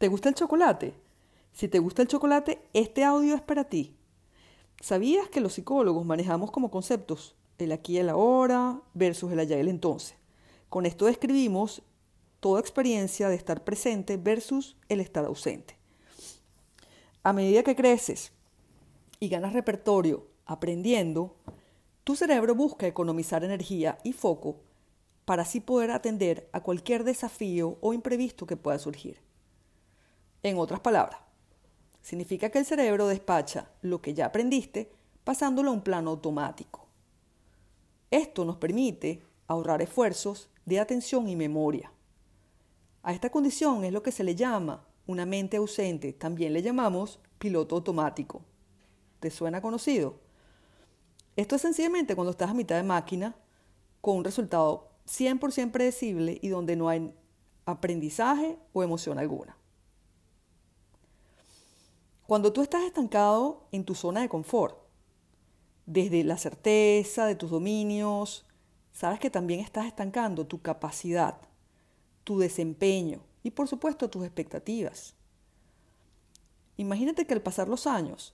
¿Te gusta el chocolate? Si te gusta el chocolate, este audio es para ti. ¿Sabías que los psicólogos manejamos como conceptos el aquí y el ahora versus el allá y el entonces? Con esto describimos toda experiencia de estar presente versus el estar ausente. A medida que creces y ganas repertorio aprendiendo, tu cerebro busca economizar energía y foco para así poder atender a cualquier desafío o imprevisto que pueda surgir. En otras palabras, significa que el cerebro despacha lo que ya aprendiste pasándolo a un plano automático. Esto nos permite ahorrar esfuerzos de atención y memoria. A esta condición es lo que se le llama una mente ausente, también le llamamos piloto automático. ¿Te suena conocido? Esto es sencillamente cuando estás a mitad de máquina con un resultado 100% predecible y donde no hay aprendizaje o emoción alguna. Cuando tú estás estancado en tu zona de confort, desde la certeza de tus dominios, sabes que también estás estancando tu capacidad, tu desempeño y por supuesto tus expectativas. Imagínate que al pasar los años,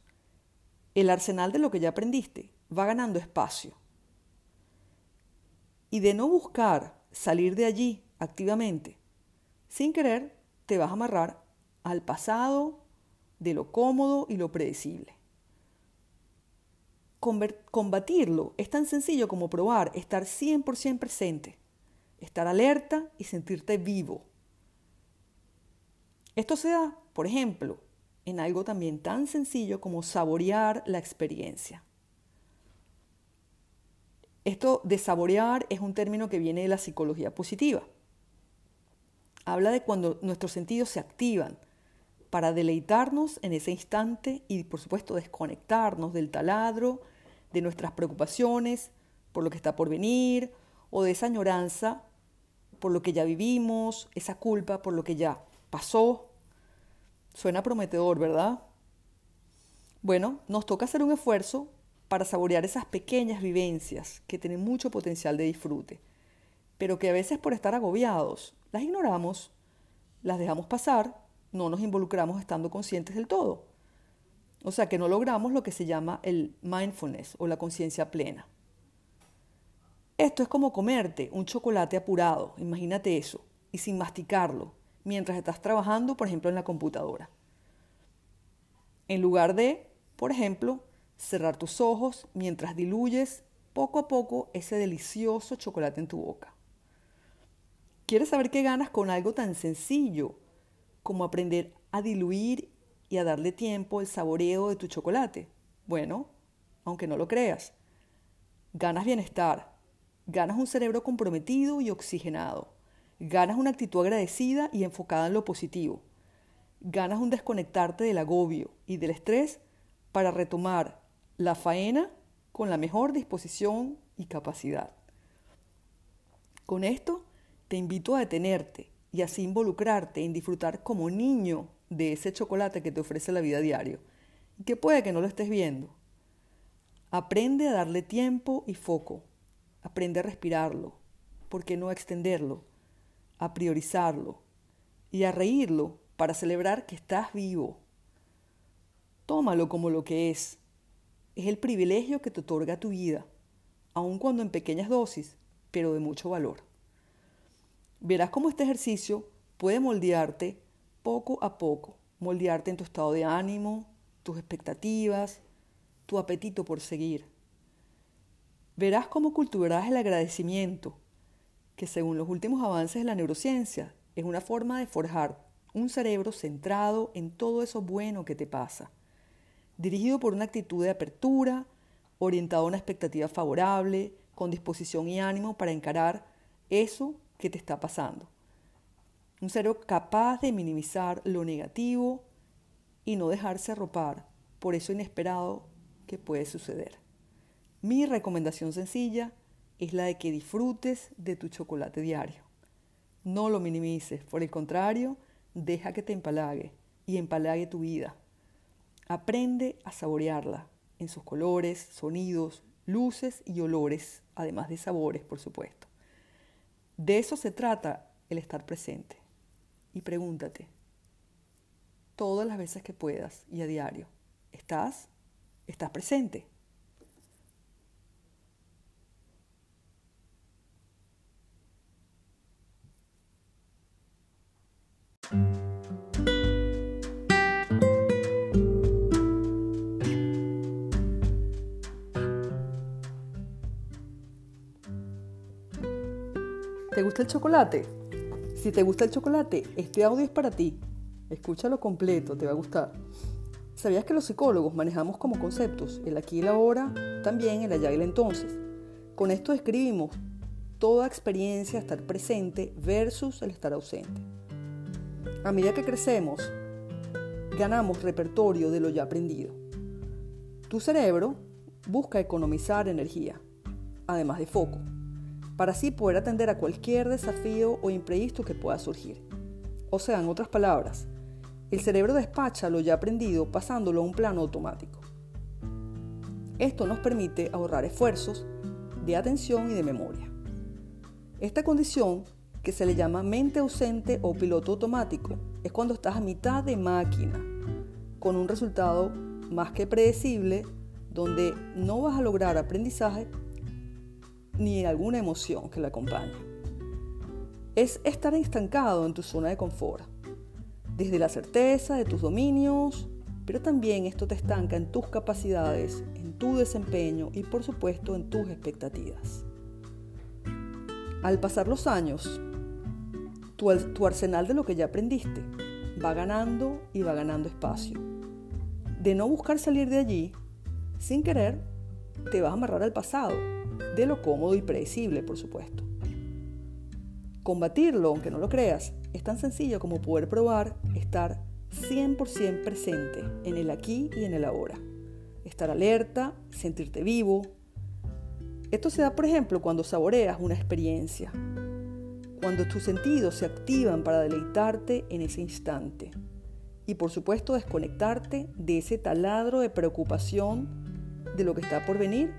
el arsenal de lo que ya aprendiste va ganando espacio. Y de no buscar salir de allí activamente, sin querer, te vas a amarrar al pasado de lo cómodo y lo predecible. combatirlo es tan sencillo como probar estar 100% presente, estar alerta y sentirte vivo. Esto se da, por ejemplo, en algo también tan sencillo como saborear la experiencia. Esto de saborear es un término que viene de la psicología positiva. Habla de cuando nuestros sentidos se activan para deleitarnos en ese instante y por supuesto desconectarnos del taladro, de nuestras preocupaciones por lo que está por venir o de esa añoranza por lo que ya vivimos, esa culpa por lo que ya pasó. Suena prometedor, ¿verdad? Bueno, nos toca hacer un esfuerzo para saborear esas pequeñas vivencias que tienen mucho potencial de disfrute, pero que a veces por estar agobiados las ignoramos, las dejamos pasar, no nos involucramos estando conscientes del todo. O sea que no logramos lo que se llama el mindfulness o la conciencia plena. Esto es como comerte un chocolate apurado, imagínate eso, y sin masticarlo, mientras estás trabajando, por ejemplo, en la computadora. En lugar de, por ejemplo, cerrar tus ojos mientras diluyes poco a poco ese delicioso chocolate en tu boca. ¿Quieres saber qué ganas con algo tan sencillo como aprender a diluir y a darle tiempo el saboreo de tu chocolate? Bueno, aunque no lo creas, ganas bienestar, ganas un cerebro comprometido y oxigenado, ganas una actitud agradecida y enfocada en lo positivo, ganas un desconectarte del agobio y del estrés para retomar la faena con la mejor disposición y capacidad. Con esto te invito a detenerte y así involucrarte en disfrutar como niño de ese chocolate que te ofrece la vida diario que puede que no lo estés viendo. Aprende a darle tiempo y foco. Aprende a respirarlo. ¿Por qué no extenderlo? A priorizarlo y a reírlo para celebrar que estás vivo. Tómalo como lo que es, es el privilegio que te otorga tu vida, aun cuando en pequeñas dosis, pero de mucho valor. Verás cómo este ejercicio puede moldearte poco a poco, moldearte en tu estado de ánimo, tus expectativas, tu apetito por seguir. Verás cómo cultivarás el agradecimiento, que según los últimos avances de la neurociencia es una forma de forjar un cerebro centrado en todo eso bueno que te pasa dirigido por una actitud de apertura, orientado a una expectativa favorable, con disposición y ánimo para encarar eso que te está pasando. Un cerebro capaz de minimizar lo negativo y no dejarse arropar por eso inesperado que puede suceder. Mi recomendación sencilla es la de que disfrutes de tu chocolate diario. No lo minimices, por el contrario, deja que te empalague y empalague tu vida. Aprende a saborearla en sus colores, sonidos, luces y olores, además de sabores, por supuesto. De eso se trata el estar presente. Y pregúntate, todas las veces que puedas y a diario. ¿Estás? ¿Estás presente? ¿Te gusta el chocolate? Si te gusta el chocolate, este audio es para ti. Escúchalo completo, te va a gustar. ¿Sabías que los psicólogos manejamos como conceptos el aquí y el ahora, también el allá y el entonces? Con esto describimos toda experiencia estar presente versus el estar ausente. A medida que crecemos, ganamos repertorio de lo ya aprendido. Tu cerebro busca economizar energía, además de foco, para así poder atender a cualquier desafío o imprevisto que pueda surgir. O sea, en otras palabras, el cerebro despacha lo ya aprendido pasándolo a un plano automático. Esto nos permite ahorrar esfuerzos de atención y de memoria. Esta condición, que se le llama mente ausente o piloto automático, es cuando estás a mitad de máquina, con un resultado más que predecible, donde no vas a lograr aprendizaje ni alguna emoción que la acompañe. Es estar estancado en tu zona de confort desde la certeza de tus dominios, pero también esto te estanca en tus capacidades, en tu desempeño y por supuesto en tus expectativas. Al pasar los años, tu, tu arsenal de lo que ya aprendiste va ganando y va ganando espacio. De no buscar salir de allí, sin querer, te vas a amarrar al pasado, de lo cómodo y predecible, por supuesto. Combatirlo, aunque no lo creas, es tan sencillo como poder probar estar 100% presente en el aquí y en el ahora. Estar alerta, sentirte vivo. Esto se da, por ejemplo, cuando saboreas una experiencia, cuando tus sentidos se activan para deleitarte en ese instante. Y por supuesto desconectarte de ese taladro de preocupación de lo que está por venir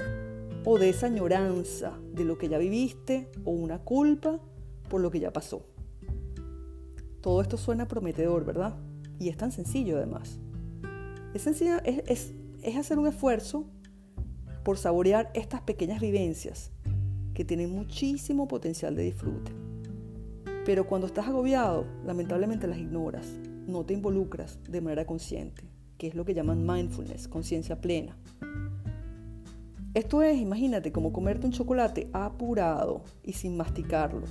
o de esa añoranza de lo que ya viviste o una culpa por lo que ya pasó. Todo esto suena prometedor, ¿verdad? Y es tan sencillo además. Es, es hacer un esfuerzo por saborear estas pequeñas vivencias que tienen muchísimo potencial de disfrute. Pero cuando estás agobiado, lamentablemente las ignoras, no te involucras de manera consciente, que es lo que llaman mindfulness, conciencia plena. Esto es, imagínate, como comerte un chocolate apurado y sin masticarlo,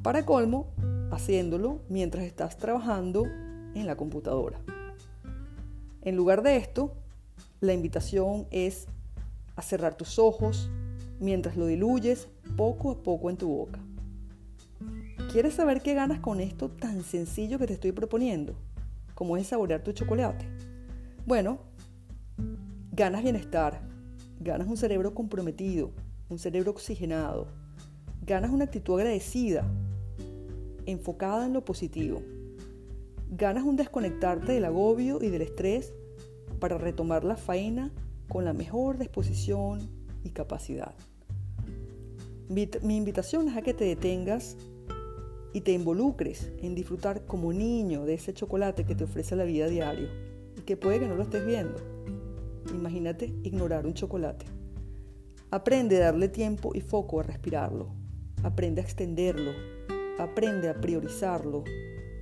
para colmo, haciéndolo mientras estás trabajando en la computadora. En lugar de esto, la invitación es a cerrar tus ojos mientras lo diluyes poco a poco en tu boca. ¿Quieres saber qué ganas con esto tan sencillo que te estoy proponiendo? Como es saborear tu chocolate. Bueno, ganas bienestar, ganas un cerebro comprometido, un cerebro oxigenado, ganas una actitud agradecida enfocada en lo positivo. Ganas un desconectarte del agobio y del estrés para retomar la faena con la mejor disposición y capacidad. Mi invitación es a que te detengas y te involucres en disfrutar como niño de ese chocolate que te ofrece la vida diario y que puede que no lo estés viendo. Imagínate ignorar un chocolate. Aprende a darle tiempo y foco a respirarlo. Aprende a extenderlo, aprende a priorizarlo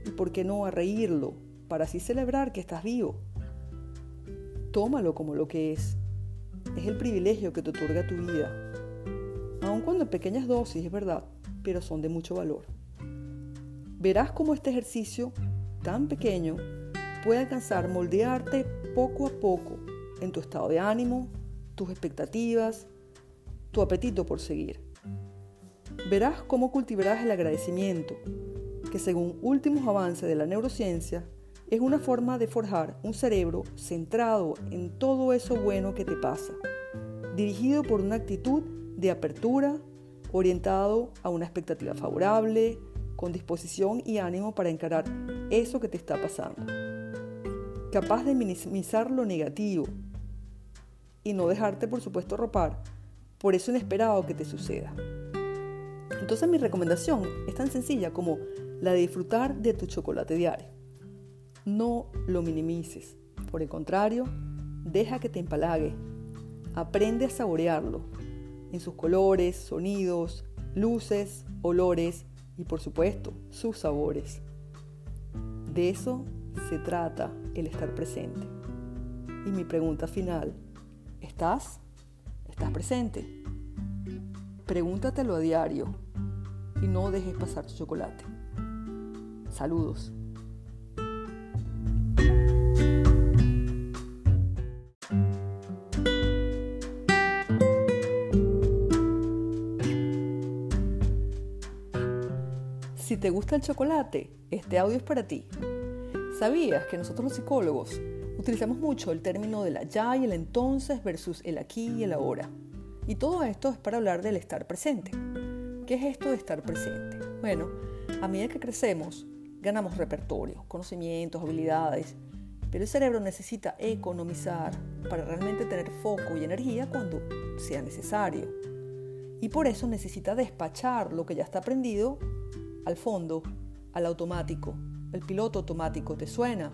y, por qué no, a reírlo para así celebrar que estás vivo. Tómalo como lo que es. Es el privilegio que te otorga tu vida. Aun cuando en pequeñas dosis, es verdad, pero son de mucho valor. Verás cómo este ejercicio tan pequeño puede alcanzar moldearte poco a poco en tu estado de ánimo, tus expectativas, tu apetito por seguir verás cómo cultivarás el agradecimiento, que según últimos avances de la neurociencia, es una forma de forjar un cerebro centrado en todo eso bueno que te pasa, dirigido por una actitud de apertura, orientado a una expectativa favorable, con disposición y ánimo para encarar eso que te está pasando. Capaz de minimizar lo negativo y no dejarte, por supuesto, ropar por eso inesperado que te suceda. Entonces mi recomendación es tan sencilla como la de disfrutar de tu chocolate diario. No lo minimices. Por el contrario, deja que te empalague. Aprende a saborearlo en sus colores, sonidos, luces, olores y por supuesto sus sabores. De eso se trata el estar presente. Y mi pregunta final, ¿estás? ¿Estás presente? Pregúntatelo a diario y no dejes pasar tu chocolate. Saludos. Si te gusta el chocolate, este audio es para ti. ¿Sabías que nosotros los psicólogos utilizamos mucho el término del allá y el entonces versus el aquí y el ahora? Y todo esto es para hablar del estar presente. ¿Qué es esto de estar presente? Bueno, a medida que crecemos, ganamos repertorio, conocimientos, habilidades, pero el cerebro necesita economizar para realmente tener foco y energía cuando sea necesario. Y por eso necesita despachar lo que ya está aprendido al fondo, al automático. El piloto automático, ¿te suena?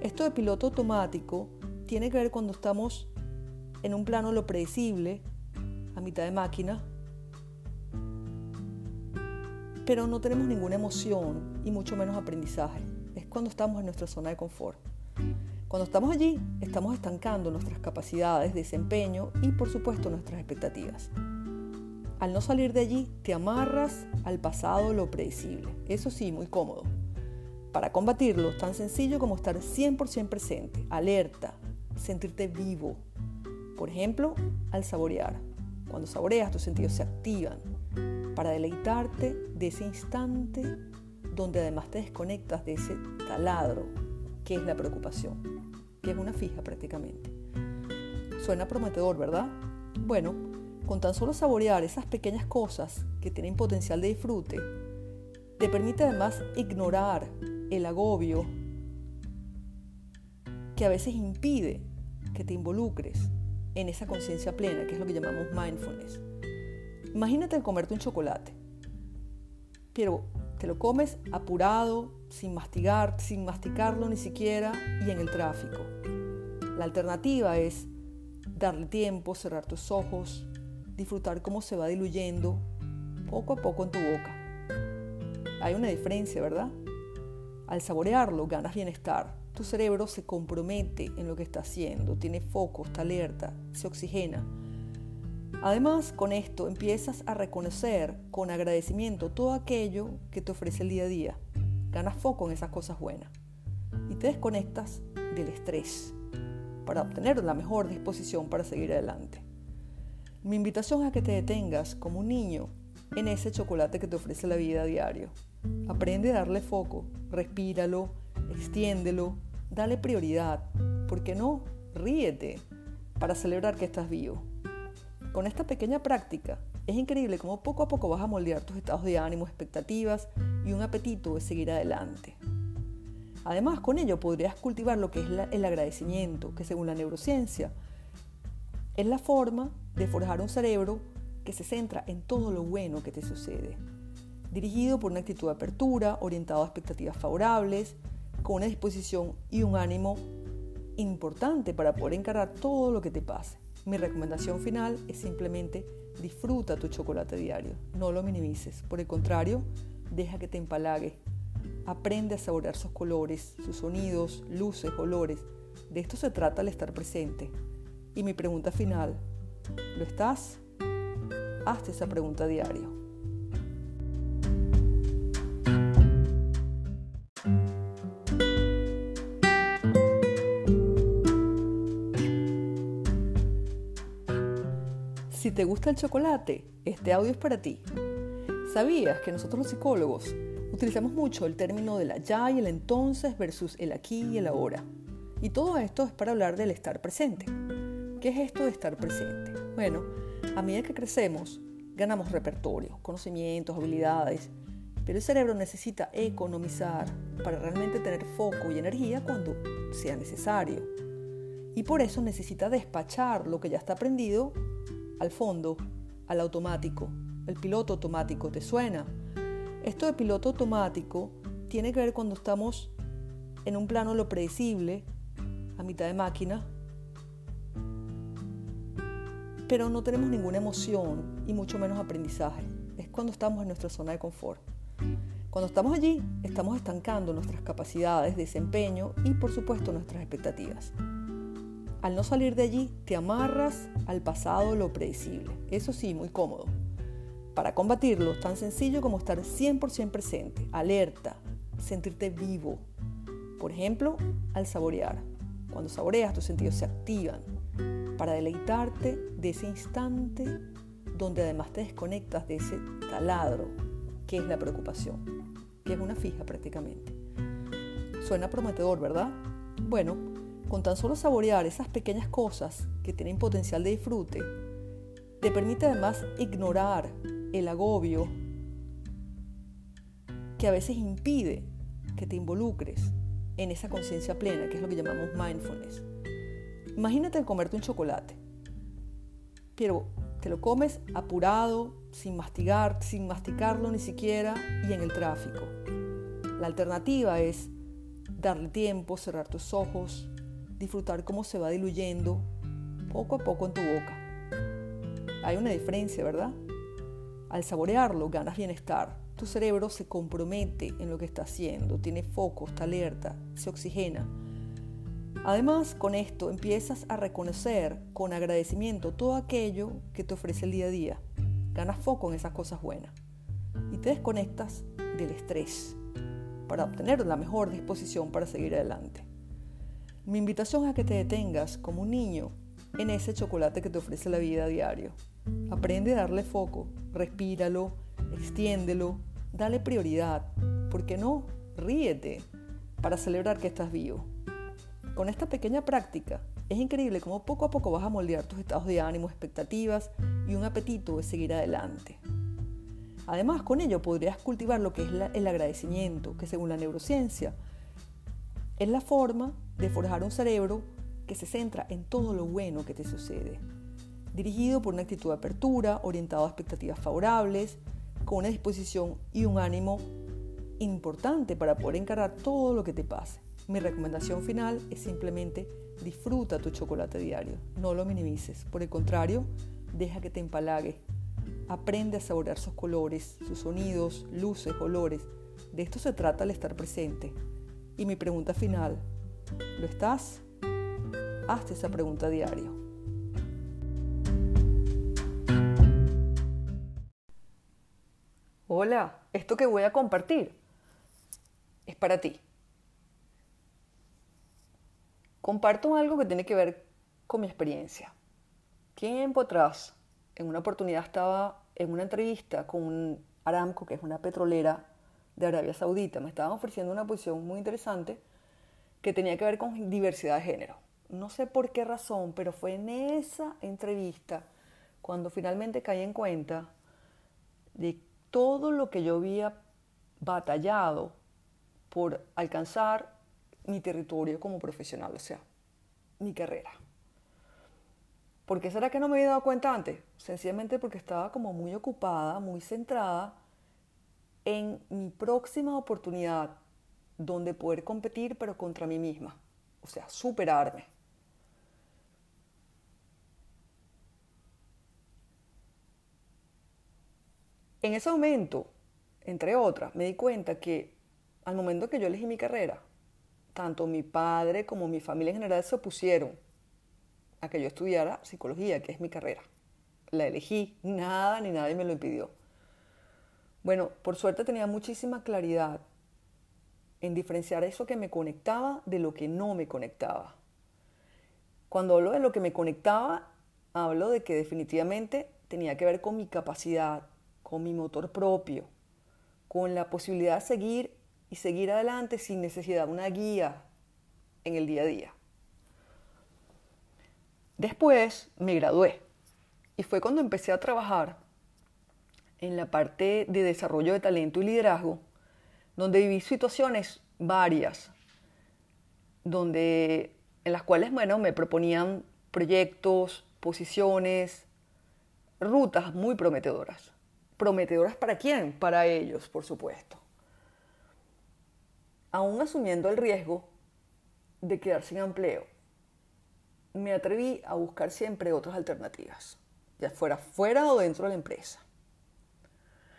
Esto de piloto automático tiene que ver cuando estamos en un plano lo predecible, a mitad de máquina, pero no tenemos ninguna emoción y mucho menos aprendizaje. Es cuando estamos en nuestra zona de confort. Cuando estamos allí, estamos estancando nuestras capacidades, desempeño y por supuesto nuestras expectativas. Al no salir de allí, te amarras al pasado lo predecible. Eso sí, muy cómodo. Para combatirlo, tan sencillo como estar 100% presente, alerta, sentirte vivo. Por ejemplo, al saborear. Cuando saboreas, tus sentidos se activan para deleitarte de ese instante donde además te desconectas de ese taladro que es la preocupación, que es una fija prácticamente. Suena prometedor, ¿verdad? Bueno, con tan solo saborear esas pequeñas cosas que tienen potencial de disfrute, te permite además ignorar el agobio que a veces impide que te involucres en esa conciencia plena, que es lo que llamamos mindfulness. Imagínate comerte un chocolate, pero te lo comes apurado, sin mastigar, sin masticarlo ni siquiera y en el tráfico. La alternativa es darle tiempo, cerrar tus ojos, disfrutar cómo se va diluyendo poco a poco en tu boca. Hay una diferencia, ¿verdad? Al saborearlo ganas bienestar. Tu cerebro se compromete en lo que está haciendo, tiene foco, está alerta, se oxigena. Además, con esto empiezas a reconocer con agradecimiento todo aquello que te ofrece el día a día. Ganas foco en esas cosas buenas y te desconectas del estrés para obtener la mejor disposición para seguir adelante. Mi invitación es a que te detengas como un niño en ese chocolate que te ofrece la vida a diario. Aprende a darle foco, respíralo, extiéndelo, dale prioridad. ¿Por qué no? Ríete para celebrar que estás vivo. Con esta pequeña práctica, es increíble cómo poco a poco vas a moldear tus estados de ánimo, expectativas y un apetito de seguir adelante. Además, con ello podrías cultivar lo que es el agradecimiento, que según la neurociencia es la forma de forjar un cerebro que se centra en todo lo bueno que te sucede, dirigido por una actitud de apertura, orientado a expectativas favorables, con una disposición y un ánimo importante para poder encarar todo lo que te pase. Mi recomendación final es simplemente disfruta tu chocolate diario, no lo minimices, por el contrario, deja que te empalague, aprende a saborear sus colores, sus sonidos, luces, olores. De esto se trata el estar presente. Y mi pregunta final, ¿lo estás? Hazte esa pregunta diario. Si te gusta el chocolate, este audio es para ti. ¿Sabías que nosotros los psicólogos utilizamos mucho el término del allá y el entonces versus el aquí y el ahora? Y todo esto es para hablar del estar presente. ¿Qué es esto de estar presente? Bueno, a medida que crecemos, ganamos repertorio, conocimientos, habilidades, pero el cerebro necesita economizar para realmente tener foco y energía cuando sea necesario. Y por eso necesita despachar lo que ya está aprendido al fondo, al automático. El piloto automático, ¿te suena? Esto de piloto automático tiene que ver cuando estamos en un plano lo predecible, a mitad de máquina, pero no tenemos ninguna emoción y mucho menos aprendizaje. Es cuando estamos en nuestra zona de confort. Cuando estamos allí, estamos estancando nuestras capacidades, desempeño y por supuesto nuestras expectativas. Al no salir de allí, te amarras al pasado lo predecible. Eso sí, muy cómodo. Para combatirlo, tan sencillo como estar 100% presente, alerta, sentirte vivo. Por ejemplo, al saborear. Cuando saboreas, tus sentidos se activan para deleitarte de ese instante donde además te desconectas de ese taladro que es la preocupación, que es una fija prácticamente. Suena prometedor, ¿verdad? Bueno, con tan solo saborear esas pequeñas cosas que tienen potencial de disfrute, te permite además ignorar el agobio que a veces impide que te involucres en esa conciencia plena, que es lo que llamamos mindfulness. Imagínate comerte un chocolate, pero te lo comes apurado, sin mastigar, sin masticarlo ni siquiera y en el tráfico. La alternativa es darle tiempo, cerrar tus ojos, disfrutar cómo se va diluyendo poco a poco en tu boca. Hay una diferencia, ¿verdad? Al saborearlo ganas bienestar. Tu cerebro se compromete en lo que está haciendo, tiene foco, está alerta, se oxigena. Además, con esto empiezas a reconocer con agradecimiento todo aquello que te ofrece el día a día. Ganas foco en esas cosas buenas y te desconectas del estrés para obtener la mejor disposición para seguir adelante. Mi invitación es a que te detengas como un niño en ese chocolate que te ofrece la vida a diario. Aprende a darle foco, respíralo, extiéndelo, dale prioridad. ¿Por qué no? Ríete para celebrar que estás vivo. Con esta pequeña práctica, es increíble cómo poco a poco vas a moldear tus estados de ánimo, expectativas y un apetito de seguir adelante. Además, con ello podrías cultivar lo que es el agradecimiento, que según la neurociencia es la forma de forjar un cerebro que se centra en todo lo bueno que te sucede, dirigido por una actitud de apertura, orientado a expectativas favorables, con una disposición y un ánimo importante para poder encarar todo lo que te pase. Mi recomendación final es simplemente disfruta tu chocolate diario, no lo minimices, por el contrario, deja que te empalague, aprende a saborear sus colores, sus sonidos, luces, olores. De esto se trata al estar presente. Y mi pregunta final, ¿lo estás? Hazte esa pregunta diario. Hola, esto que voy a compartir es para ti. Comparto algo que tiene que ver con mi experiencia. Tiempo atrás, en una oportunidad estaba en una entrevista con Aramco, que es una petrolera de Arabia Saudita. Me estaban ofreciendo una posición muy interesante que tenía que ver con diversidad de género. No sé por qué razón, pero fue en esa entrevista cuando finalmente caí en cuenta de todo lo que yo había batallado por alcanzar mi territorio como profesional, o sea, mi carrera. ¿Por qué será que no me había dado cuenta antes? Sencillamente porque estaba como muy ocupada, muy centrada en mi próxima oportunidad donde poder competir pero contra mí misma, o sea, superarme. En ese momento, entre otras, me di cuenta que al momento que yo elegí mi carrera, tanto mi padre como mi familia en general se opusieron a que yo estudiara psicología, que es mi carrera. La elegí, nada ni nadie me lo impidió. Bueno, por suerte tenía muchísima claridad en diferenciar eso que me conectaba de lo que no me conectaba. Cuando hablo de lo que me conectaba, hablo de que definitivamente tenía que ver con mi capacidad, con mi motor propio, con la posibilidad de seguir y seguir adelante sin necesidad de una guía en el día a día. Después me gradué y fue cuando empecé a trabajar en la parte de desarrollo de talento y liderazgo, donde viví situaciones varias, donde, en las cuales bueno, me proponían proyectos, posiciones, rutas muy prometedoras. ¿Prometedoras para quién? Para ellos, por supuesto aún asumiendo el riesgo de quedar sin empleo, me atreví a buscar siempre otras alternativas, ya fuera fuera o dentro de la empresa.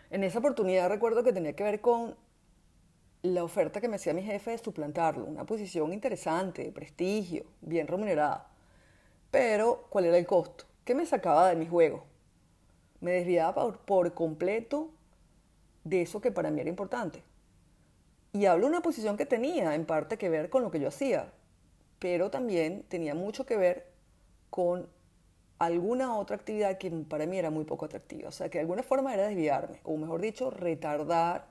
En esa oportunidad recuerdo que tenía que ver con la oferta que me hacía mi jefe de suplantarlo, una posición interesante, de prestigio, bien remunerada. Pero, ¿cuál era el costo? ¿Qué me sacaba de mi juego? Me desviaba por, por completo de eso que para mí era importante. Y hablo de una posición que tenía en parte que ver con lo que yo hacía, pero también tenía mucho que ver con alguna otra actividad que para mí era muy poco atractiva. O sea, que de alguna forma era desviarme, o mejor dicho, retardar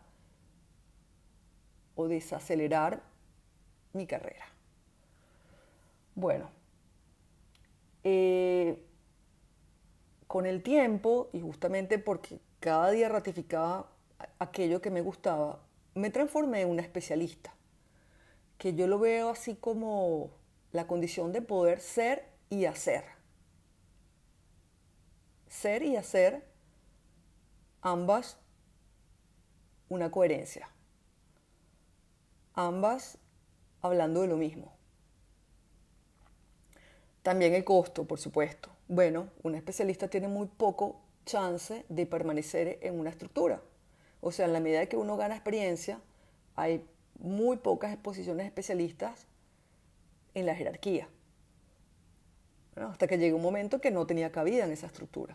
o desacelerar mi carrera. Bueno, eh, con el tiempo, y justamente porque cada día ratificaba aquello que me gustaba, me transformé en una especialista, que yo lo veo así como la condición de poder ser y hacer. Ser y hacer, ambas una coherencia. Ambas hablando de lo mismo. También el costo, por supuesto. Bueno, un especialista tiene muy poco chance de permanecer en una estructura. O sea, en la medida que uno gana experiencia, hay muy pocas exposiciones especialistas en la jerarquía. hasta que llegó un momento que no tenía cabida en esa estructura.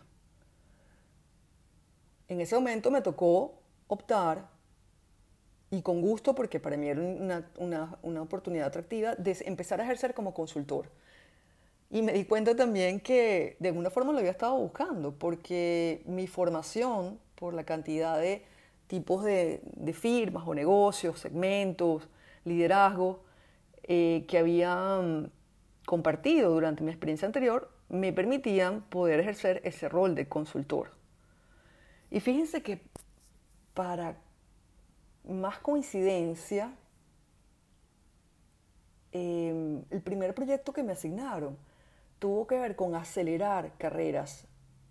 En ese momento me tocó optar, y con gusto, porque para mí era una, una oportunidad atractiva, de empezar a ejercer como consultor. Y me di cuenta también que de alguna forma lo había estado buscando, porque mi formación, por la cantidad de tipos de, firmas o negocios, segmentos, liderazgo eh, que había mm, compartido durante mi experiencia anterior, me permitían poder ejercer ese rol de consultor. Y fíjense que para más coincidencia, em, el primer proyecto que me asignaron tuvo que ver con acelerar carreras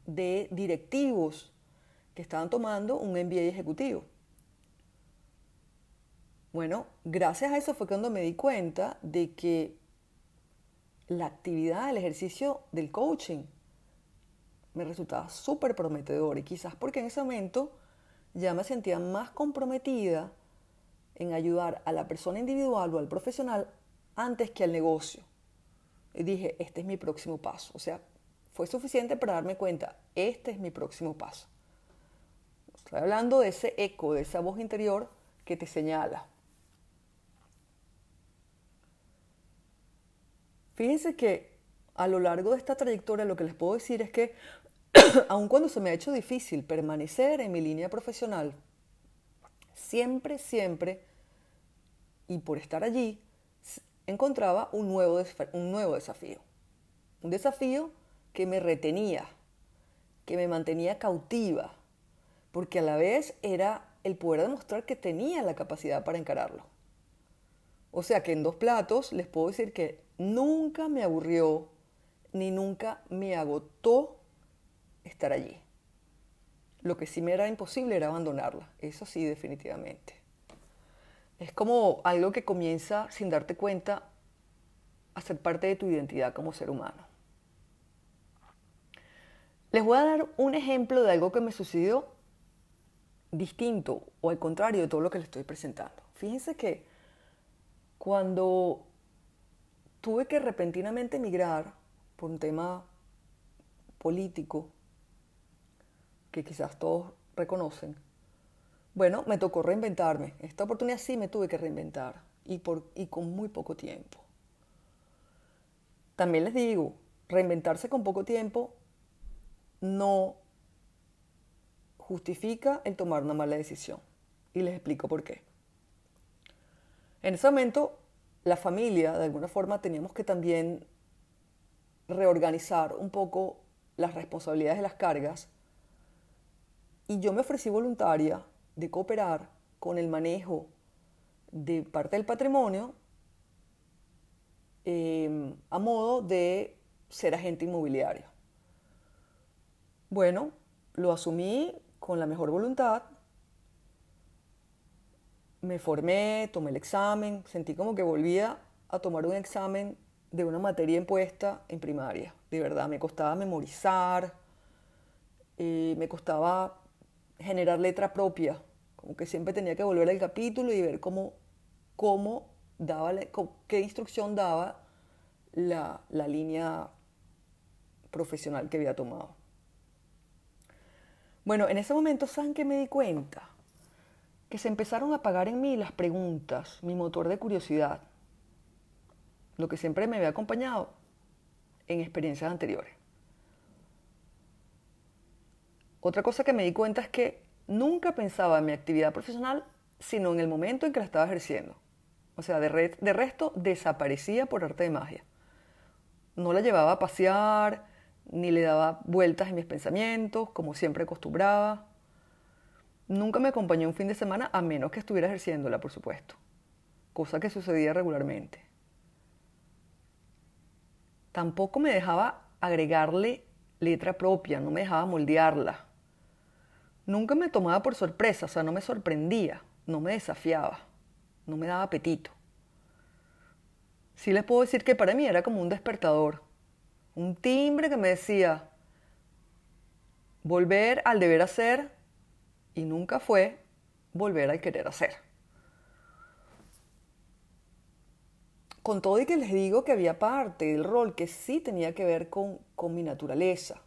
de directivos que estaban tomando un MBA ejecutivo. Bueno, gracias a eso fue cuando me di cuenta de que la actividad, el ejercicio del coaching me resultaba súper prometedor y quizás porque en ese momento ya me sentía más comprometida en ayudar a la persona individual o al profesional antes que al negocio. Y dije, este es mi próximo paso. O sea, fue suficiente para darme cuenta, este es mi próximo paso. Estoy hablando de ese eco, de esa voz interior que te señala. Fíjense que a lo largo de esta trayectoria lo que les puedo decir es que aun cuando se me ha hecho difícil permanecer en mi línea profesional, siempre, siempre, y por estar allí, encontraba un nuevo, un nuevo desafío. Un desafío que me retenía, que me mantenía cautiva, porque a la vez era el poder demostrar que tenía la capacidad para encararlo. O sea que en dos platos les puedo decir que nunca me aburrió ni nunca me agotó estar allí. Lo que sí me era imposible era abandonarla, eso sí definitivamente. Es como algo que comienza sin darte cuenta a ser parte de tu identidad como ser humano. Les voy a dar un ejemplo de algo que me sucedió distinto o al contrario de todo lo que les estoy presentando. Fíjense que cuando tuve que repentinamente emigrar por un tema político que quizás todos reconocen, bueno, me tocó reinventarme. Esta oportunidad sí me tuve que reinventar y, con muy poco tiempo. También les digo, reinventarse con poco tiempo no justifica el tomar una mala decisión. Y les explico por qué. En ese momento, la familia, de alguna forma, teníamos que también reorganizar un poco las responsabilidades de las cargas. Y yo me ofrecí voluntaria de cooperar con el manejo de parte del patrimonio eh, a modo de ser agente inmobiliario. Bueno, lo asumí con la mejor voluntad, me formé, tomé el examen, sentí como que volvía a tomar un examen de una materia impuesta en primaria. De verdad, me costaba memorizar, eh, me costaba generar letra propia, como que siempre tenía que volver al capítulo y ver cómo, cómo daba, qué instrucción daba la, la línea profesional que había tomado. Bueno, en ese momento, ¿saben qué me di cuenta? Que se empezaron a apagar en mí las preguntas, mi motor de curiosidad lo que siempre me había acompañado en experiencias anteriores. Otra cosa que me di cuenta es que nunca pensaba en mi actividad profesional, sino en el momento en que la estaba ejerciendo. O sea, de, resto desaparecía por arte de magia. No la llevaba a pasear, ni le daba vueltas en mis pensamientos, como siempre acostumbraba. Nunca me acompañó un fin de semana a menos que estuviera ejerciéndola, por supuesto, cosa que sucedía regularmente tampoco me dejaba agregarle letra propia, no me dejaba moldearla. Nunca me tomaba por sorpresa, o sea, no me sorprendía, no me desafiaba, no me daba apetito. Sí les puedo decir que para mí era como un despertador, un timbre que me decía, volver al deber hacer y nunca fue volver al querer hacer. Con todo y que les digo que había parte del rol que sí tenía que ver con, mi naturaleza.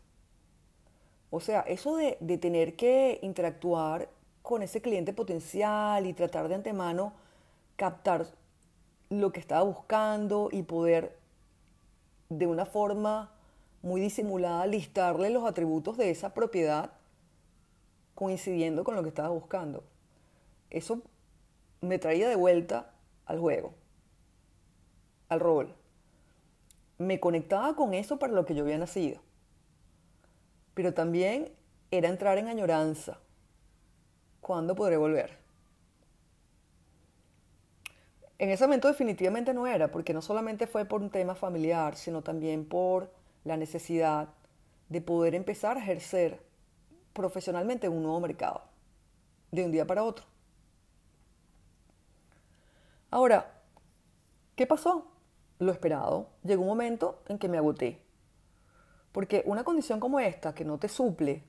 O sea, eso de, tener que interactuar con ese cliente potencial y tratar de antemano captar lo que estaba buscando y poder de una forma muy disimulada listarle los atributos de esa propiedad coincidiendo con lo que estaba buscando. Eso me traía de vuelta al juego al rol. Me conectaba con eso para lo que yo había nacido. Pero también era entrar en añoranza. ¿Cuándo podré volver? En ese momento definitivamente no era, porque no solamente fue por un tema familiar, sino también por la necesidad de poder empezar a ejercer profesionalmente en un nuevo mercado, de un día para otro. Ahora, ¿qué pasó? lo esperado, llegó un momento en que me agoté. Porque una condición como esta, que no te suple,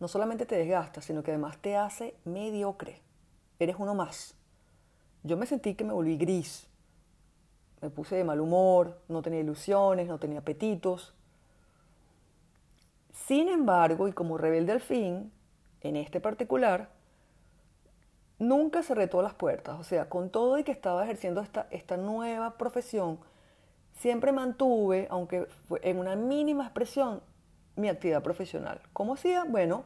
no solamente te desgasta, sino que además te hace mediocre. Eres uno más. Yo me sentí que me volví gris. Me puse de mal humor, no tenía ilusiones, no tenía apetitos. Sin embargo, y como rebelde al fin, en este particular, nunca cerré todas las puertas. O sea, con todo y que estaba ejerciendo esta, esta nueva profesión, siempre mantuve, aunque en una mínima expresión, mi actividad profesional. ¿Cómo hacía? Bueno,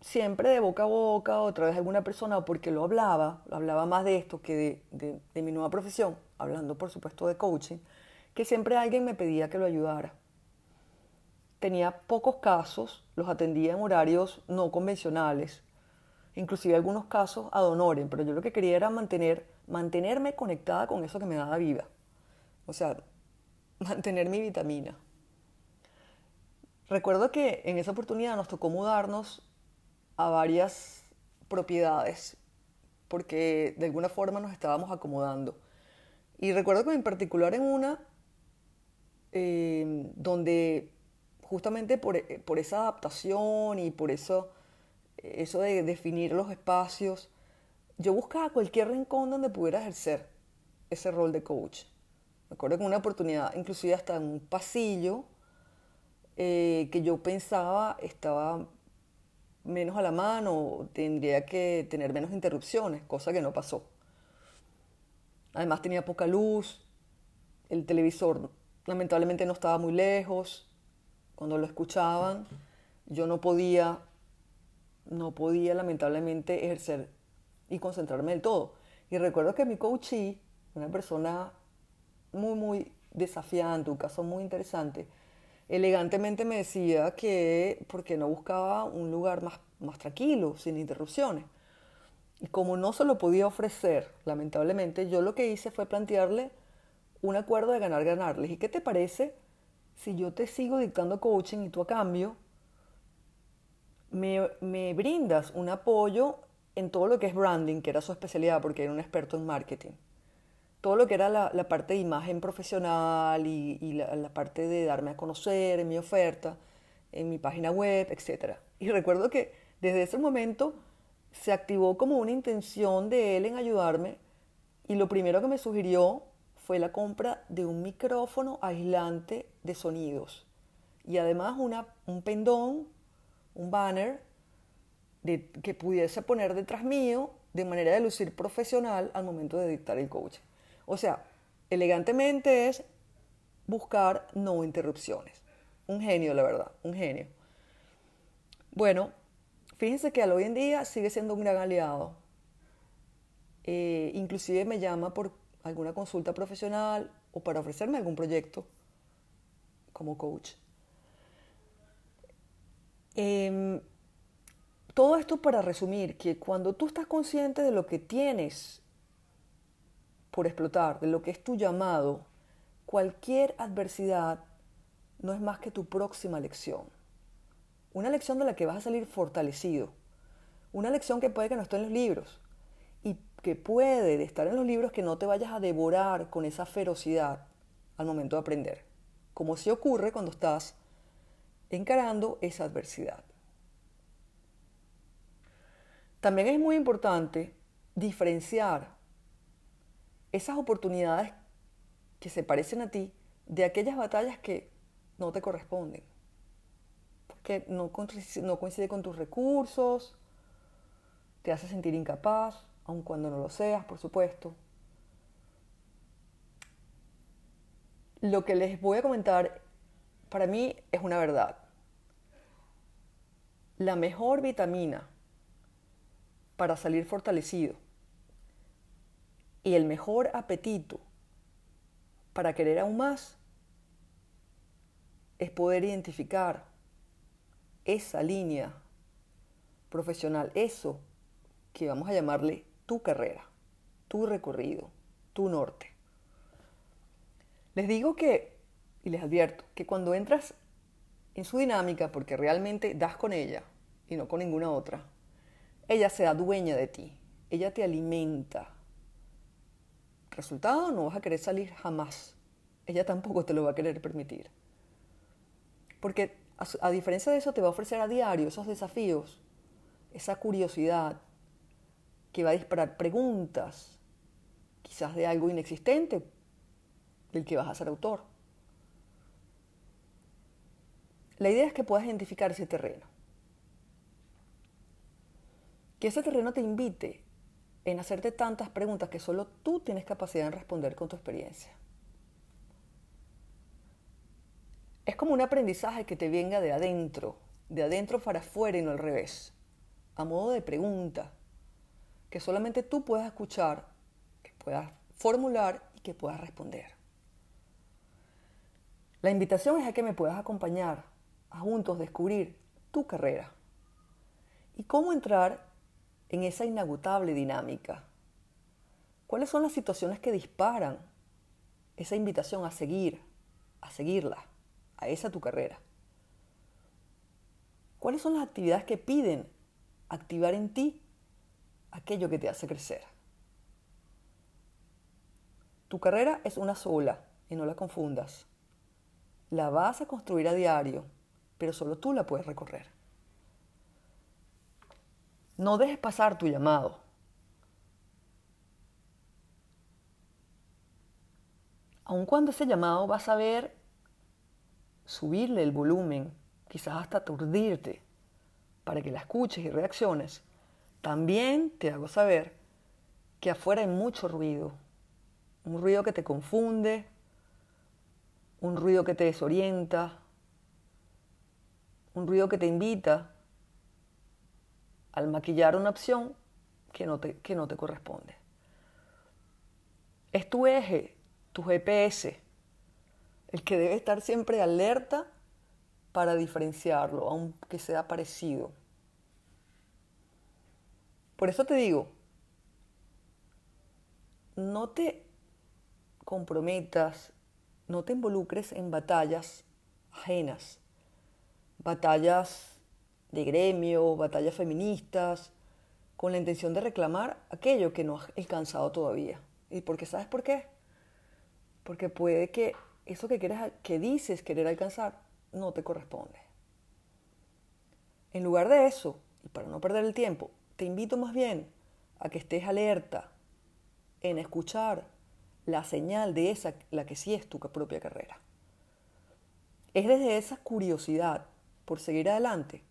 siempre de boca a boca, otra vez alguna persona, porque lo hablaba, lo hablaba más de esto que de, mi nueva profesión, hablando por supuesto de coaching, que siempre alguien me pedía que lo ayudara. Tenía pocos casos, los atendía en horarios no convencionales, inclusive algunos casos ad honorem, pero yo lo que quería era mantener, mantenerme conectada con eso que me daba vida. O sea, mantener mi vitamina. Recuerdo que en esa oportunidad nos tocó mudarnos a varias propiedades porque de alguna forma nos estábamos acomodando. Y recuerdo que en particular en una eh, donde justamente por, por, esa adaptación y por eso, eso de definir los espacios, yo buscaba cualquier rincón donde pudiera ejercer ese rol de coach. Me acuerdo que una oportunidad, inclusive hasta en un pasillo, eh, que yo pensaba estaba menos a la mano, tendría que tener menos interrupciones, cosa que no pasó. Además tenía poca luz, el televisor lamentablemente no estaba muy lejos, cuando lo escuchaban yo no podía, no podía lamentablemente ejercer y concentrarme del todo. Y recuerdo que mi coachee, una persona muy, muy desafiante, un caso muy interesante, elegantemente me decía que porque no buscaba un lugar más, más tranquilo, sin interrupciones. Y como no se lo podía ofrecer, lamentablemente, yo lo que hice fue plantearle un acuerdo de ganar-ganar. Le dije, ¿qué te parece si yo te sigo dictando coaching y tú a cambio me, me brindas un apoyo en todo lo que es branding, que era su especialidad porque era un experto en marketing? Todo lo que era la, parte de imagen profesional y, la, parte de darme a conocer en mi oferta, en mi página web, etc. Y recuerdo que desde ese momento se activó como una intención de él en ayudarme y lo primero que me sugirió fue la compra de un micrófono aislante de sonidos y además un pendón, un banner que pudiese poner detrás mío de manera de lucir profesional al momento de dictar el coaching. O sea, elegantemente es buscar no interrupciones. Un genio, la verdad, un genio. Bueno, fíjense que al hoy en día sigue siendo un gran aliado. Eh, inclusive me llama por alguna consulta profesional o para ofrecerme algún proyecto como coach. Em, todo esto para resumir que cuando tú estás consciente de lo que tienes por explotar, de lo que es tu llamado, cualquier adversidad no es más que tu próxima lección. Una lección de la que vas a salir fortalecido. Una lección que puede que no esté en los libros y que puede estar en los libros que no te vayas a devorar con esa ferocidad al momento de aprender, como si ocurre cuando estás encarando esa adversidad. También es muy importante diferenciar esas oportunidades que se parecen a ti de aquellas batallas que no te corresponden, porque no, no coincide con tus recursos, te hace sentir incapaz, aun cuando no lo seas, por supuesto. Lo que les voy a comentar para mí es una verdad. La mejor vitamina para salir fortalecido y el mejor apetito para querer aún más es poder identificar esa línea profesional, eso que vamos a llamarle tu carrera, tu recorrido, tu norte. Les digo que, y les advierto, que cuando entras en su dinámica, porque realmente das con ella y no con ninguna otra, ella se da dueña de ti, ella te alimenta. Resultado, no vas a querer salir jamás. Ella tampoco te lo va a querer permitir. Porque a, diferencia de eso te va a ofrecer a diario esos desafíos, esa curiosidad que va a disparar preguntas, quizás de algo inexistente del que vas a ser autor. La idea es que puedas identificar ese terreno. Que ese terreno te invite en hacerte tantas preguntas que solo tú tienes capacidad en responder con tu experiencia. Es como un aprendizaje que te venga de adentro, de adentro para afuera y no al revés, a modo de pregunta, que solamente tú puedas escuchar, que puedas formular y que puedas responder. La invitación es a que me puedas acompañar a juntos descubrir tu carrera y cómo entrar en esa inagotable dinámica. ¿Cuáles son las situaciones que disparan esa invitación a seguir, a seguirla? a esa tu carrera? ¿Cuáles son las actividades que piden activar en ti aquello que te hace crecer? Tu carrera es una sola y no la confundas. La vas a construir a diario, pero solo tú la puedes recorrer. No dejes pasar tu llamado. Aun cuando ese llamado vas a ver subirle el volumen, quizás hasta aturdirte, para que la escuches y reacciones, también te hago saber que afuera hay mucho ruido, un ruido que te confunde, un ruido que te desorienta, un ruido que te invita al maquillar una opción que no te, que no te corresponde. Es tu eje, tu GPS, el que debe estar siempre alerta para diferenciarlo, aunque sea parecido. Por eso te digo, no te comprometas, no te involucres en batallas ajenas, batallas de gremio, batallas feministas, con la intención de reclamar aquello que no has alcanzado todavía. ¿Y por qué sabes por qué? Porque puede que eso que, quieres, que dices querer alcanzar no te corresponde. En lugar de eso, y para no perder el tiempo, te invito más bien a que estés alerta en escuchar la señal de esa, la que sí es tu propia carrera. Es desde esa curiosidad por seguir adelante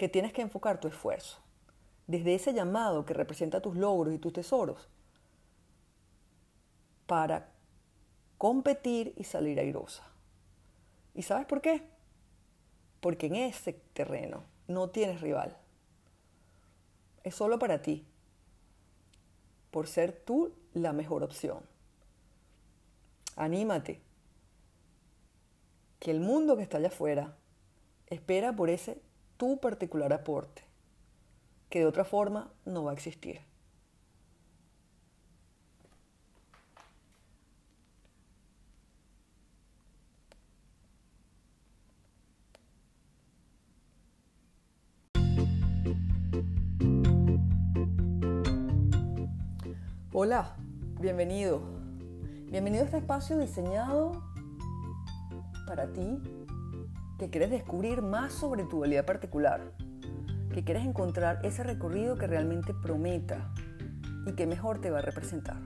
que tienes que enfocar tu esfuerzo. Desde ese llamado que representa tus logros y tus tesoros para competir y salir airosa. ¿Y sabes por qué? Porque en ese terreno no tienes rival. Es solo para ti. Por ser tú la mejor opción. Anímate. Que el mundo que está allá afuera espera por ese tu particular aporte, que de otra forma no va a existir. Hola, bienvenido. Bienvenido a este espacio diseñado para ti que quieres descubrir más sobre tu habilidad particular, que quieres encontrar ese recorrido que realmente prometa y que mejor te va a representar.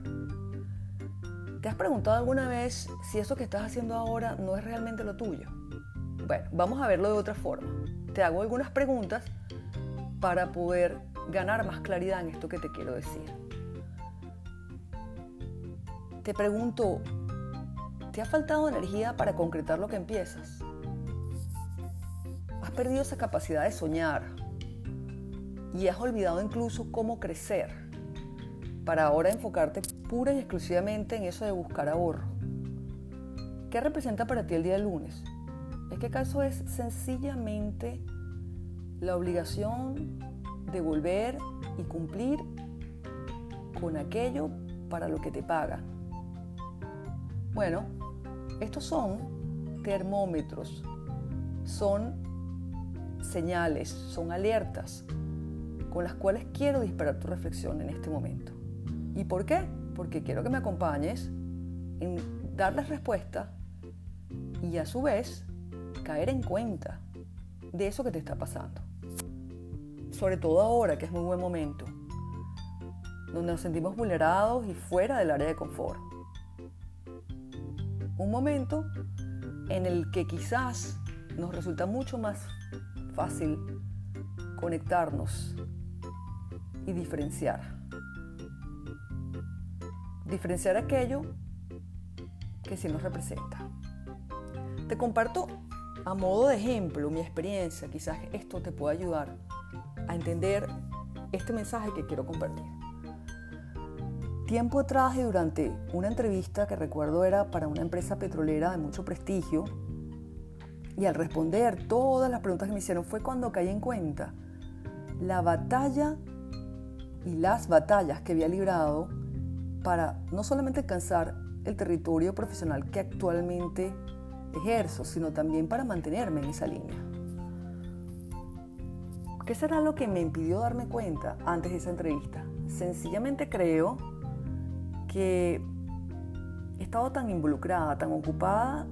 ¿Te has preguntado alguna vez si eso que estás haciendo ahora no es realmente lo tuyo? Bueno, vamos a verlo de otra forma. Te hago algunas preguntas para poder ganar más claridad en esto que te quiero decir. Te pregunto, ¿te ha faltado energía para concretar lo que empiezas? ¿Has perdido esa capacidad de soñar? Y has olvidado incluso cómo crecer para ahora enfocarte pura y exclusivamente en eso de buscar ahorro. ¿Qué representa para ti el día del lunes? ¿Es que acaso es sencillamente la obligación de volver y cumplir con aquello para lo que te pagan? Bueno, estos son termómetros, son señales, son alertas con las cuales quiero disparar tu reflexión en este momento. ¿Y por qué? Porque quiero que me acompañes en darles respuesta y a su vez caer en cuenta de eso que te está pasando. Sobre todo ahora, que es muy buen momento, donde nos sentimos vulnerados y fuera del área de confort un momento en el que quizás nos resulta mucho más fácil conectarnos y diferenciar. Diferenciar aquello que sí nos representa. Te comparto a modo de ejemplo mi experiencia, quizás esto te pueda ayudar a entender este mensaje que quiero compartir. Tiempo atrás y durante una entrevista que recuerdo era para una empresa petrolera de mucho prestigio, y al responder todas las preguntas que me hicieron fue cuando caí en cuenta la batalla y las batallas que había librado para no solamente alcanzar el territorio profesional que actualmente ejerzo, sino también para mantenerme en esa línea. ¿Qué será lo que me impidió darme cuenta antes de esa entrevista? Sencillamente creo que he estado tan involucrada, tan ocupada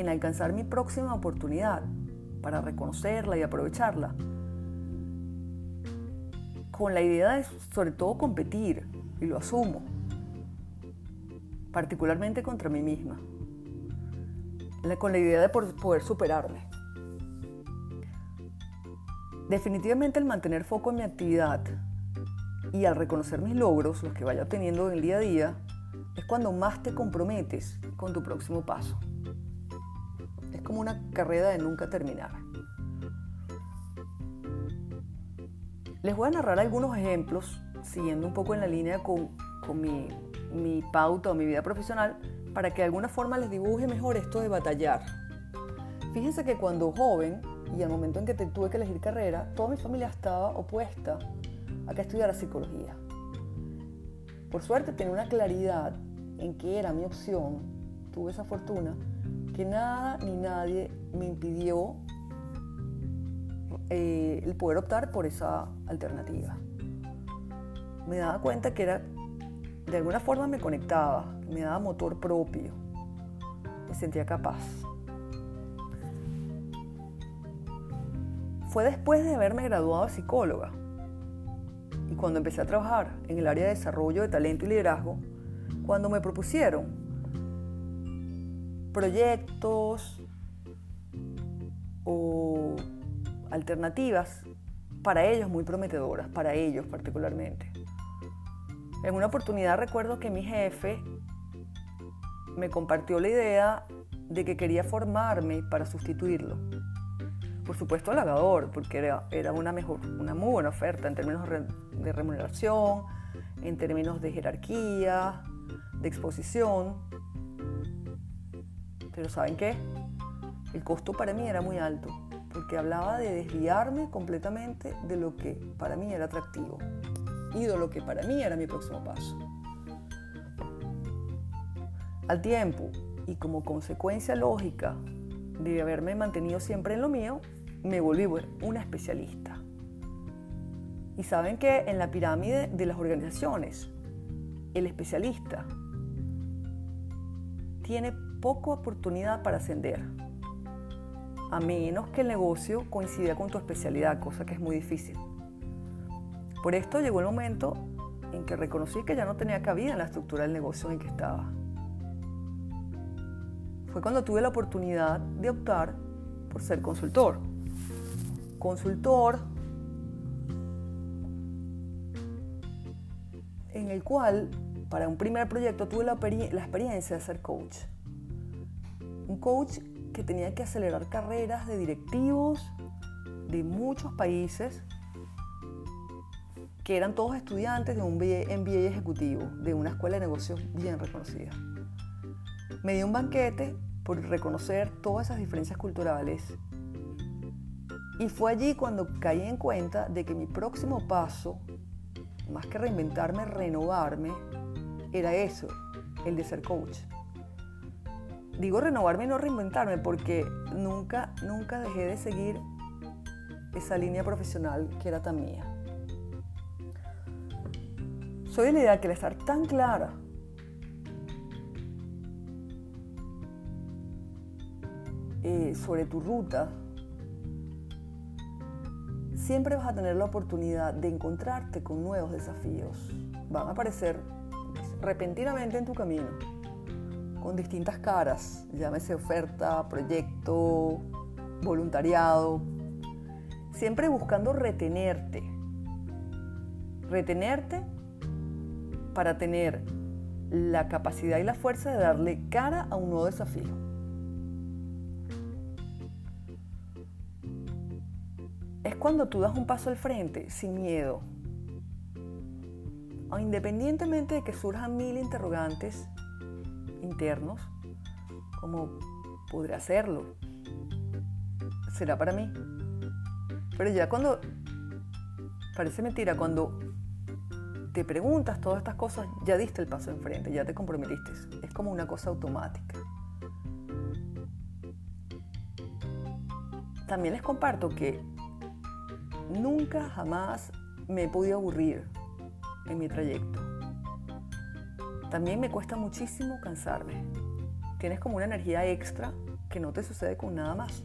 en alcanzar mi próxima oportunidad para reconocerla y aprovecharla, con la idea de sobre todo competir, y lo asumo, particularmente contra mí misma, con la idea de poder superarme. Definitivamente el mantener foco en mi actividad y al reconocer mis logros, los que vaya obteniendo en el día a día, es cuando más te comprometes con tu próximo paso. Como una carrera de nunca terminar. Les voy a narrar algunos ejemplos, siguiendo un poco en la línea con, con mi, mi pauta o mi vida profesional, para que de alguna forma les dibuje mejor esto de batallar. Fíjense que cuando joven y al momento en que tuve que elegir carrera, toda mi familia estaba opuesta a que estudiara psicología. Por suerte tenía una claridad en que era mi opción, tuve esa fortuna, que nada ni nadie me impidió eh, el poder optar por esa alternativa. Me daba cuenta que era, de alguna forma me conectaba, me daba motor propio, me sentía capaz. Fue después de haberme graduado de psicóloga y cuando empecé a trabajar en el área de desarrollo de talento y liderazgo, cuando me propusieron proyectos o alternativas para ellos muy prometedoras, para ellos particularmente. En una oportunidad recuerdo que mi jefe me compartió la idea de que quería formarme para sustituirlo. Por supuesto halagador, porque era, era una, mejor, una muy buena oferta en términos de remuneración, en términos de jerarquía, de exposición. Pero ¿saben qué? El costo para mí era muy alto, porque hablaba de desviarme completamente de lo que para mí era atractivo y de lo que para mí era mi próximo paso. Al tiempo y como consecuencia lógica de haberme mantenido siempre en lo mío, me volví una especialista. Y saben que en la pirámide de las organizaciones, el especialista tiene poca oportunidad para ascender, a menos que el negocio coincida con tu especialidad, cosa que es muy difícil. Por esto llegó el momento en que reconocí que ya no tenía cabida en la estructura del negocio en que estaba. Fue cuando tuve la oportunidad de optar por ser consultor. Consultor en el cual para un primer proyecto tuve la, la experiencia de ser coach. Un coach que tenía que acelerar carreras de directivos de muchos países que eran todos estudiantes de un MBA ejecutivo, de una escuela de negocios bien reconocida. Me dio un banquete por reconocer todas esas diferencias culturales y fue allí cuando caí en cuenta de que mi próximo paso, más que reinventarme, renovarme, era eso, el de ser coach. Digo renovarme y no reinventarme porque nunca, nunca dejé de seguir esa línea profesional que era tan mía. Soy de la idea que al estar tan clara eh, sobre tu ruta, siempre vas a tener la oportunidad de encontrarte con nuevos desafíos. Van a aparecer repentinamente en tu camino, con distintas caras, llámese oferta, proyecto, voluntariado, siempre buscando retenerte. Retenerte para tener la capacidad y la fuerza de darle cara a un nuevo desafío. Es cuando tú das un paso al frente sin miedo. O independientemente de que surjan mil interrogantes internos, como podré hacerlo, será para mí. Pero ya cuando, parece mentira, cuando te preguntas todas estas cosas, ya diste el paso enfrente, ya te comprometiste. Es como una cosa automática. También les comparto que nunca jamás me he podido aburrir en mi trayecto. También me cuesta muchísimo cansarme. Tienes como una energía extra que no te sucede con nada más.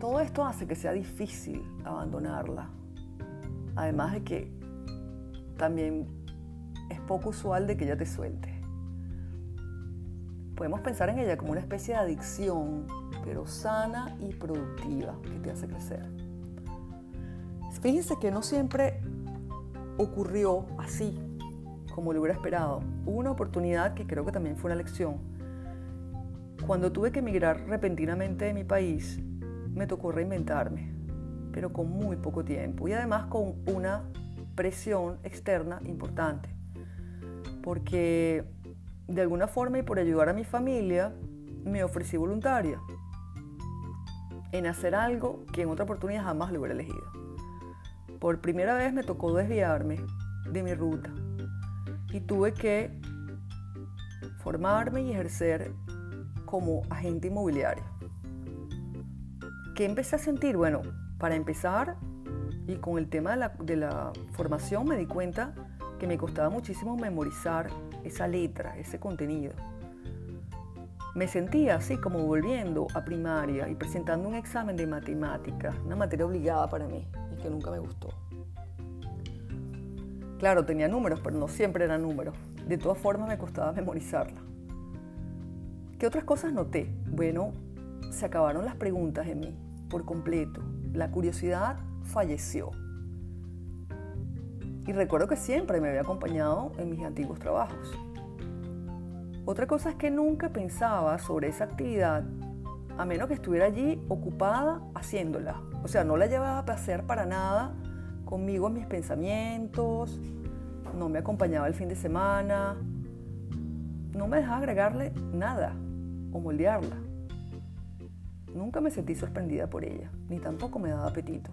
Todo esto hace que sea difícil abandonarla Además de que también es poco usual de que ella te suelte. Podemos pensar en ella como una especie de adicción, pero sana y productiva, que te hace crecer. Fíjense que no siempre ocurrió así, como lo hubiera esperado. Hubo una oportunidad que creo que también fue una lección. Cuando tuve que emigrar repentinamente de mi país, me tocó reinventarme pero con muy poco tiempo y además con una presión externa importante. Porque de alguna forma y por ayudar a mi familia, me ofrecí voluntaria en hacer algo que en otra oportunidad jamás lo hubiera elegido. Por primera vez me tocó desviarme de mi ruta y tuve que formarme y ejercer como agente inmobiliario. ¿Qué empecé a sentir? Bueno, para empezar, y con el tema de la, formación me di cuenta que me costaba muchísimo memorizar esa letra, ese contenido. Me sentía así como volviendo a primaria y presentando un examen de matemáticas, una materia obligada para mí y que nunca me gustó. Claro, tenía números, pero no siempre eran números. De todas formas me costaba memorizarla. ¿Qué otras cosas noté? Bueno, se acabaron las preguntas en mí por completo. La curiosidad falleció. Y recuerdo que siempre me había acompañado en mis antiguos trabajos. Otra cosa es que nunca pensaba sobre esa actividad a menos que estuviera allí ocupada haciéndola. O sea, no la llevaba a hacer para nada conmigo en mis pensamientos, no me acompañaba el fin de semana, no me dejaba agregarle nada o moldearla. Nunca me sentí sorprendida por ella, ni tampoco me daba apetito.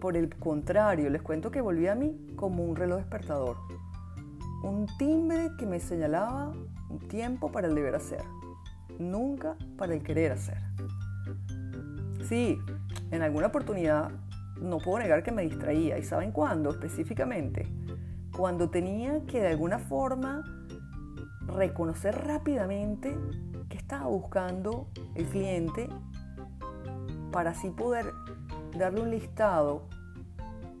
Por el contrario, les cuento que volví a mí como un reloj despertador, un timbre que me señalaba tiempo para el deber hacer, nunca para el querer hacer. Sí, en alguna oportunidad no puedo negar que me distraía, ¿y saben cuándo específicamente? Cuando tenía que de alguna forma reconocer rápidamente que estaba buscando el cliente para así poder darle un listado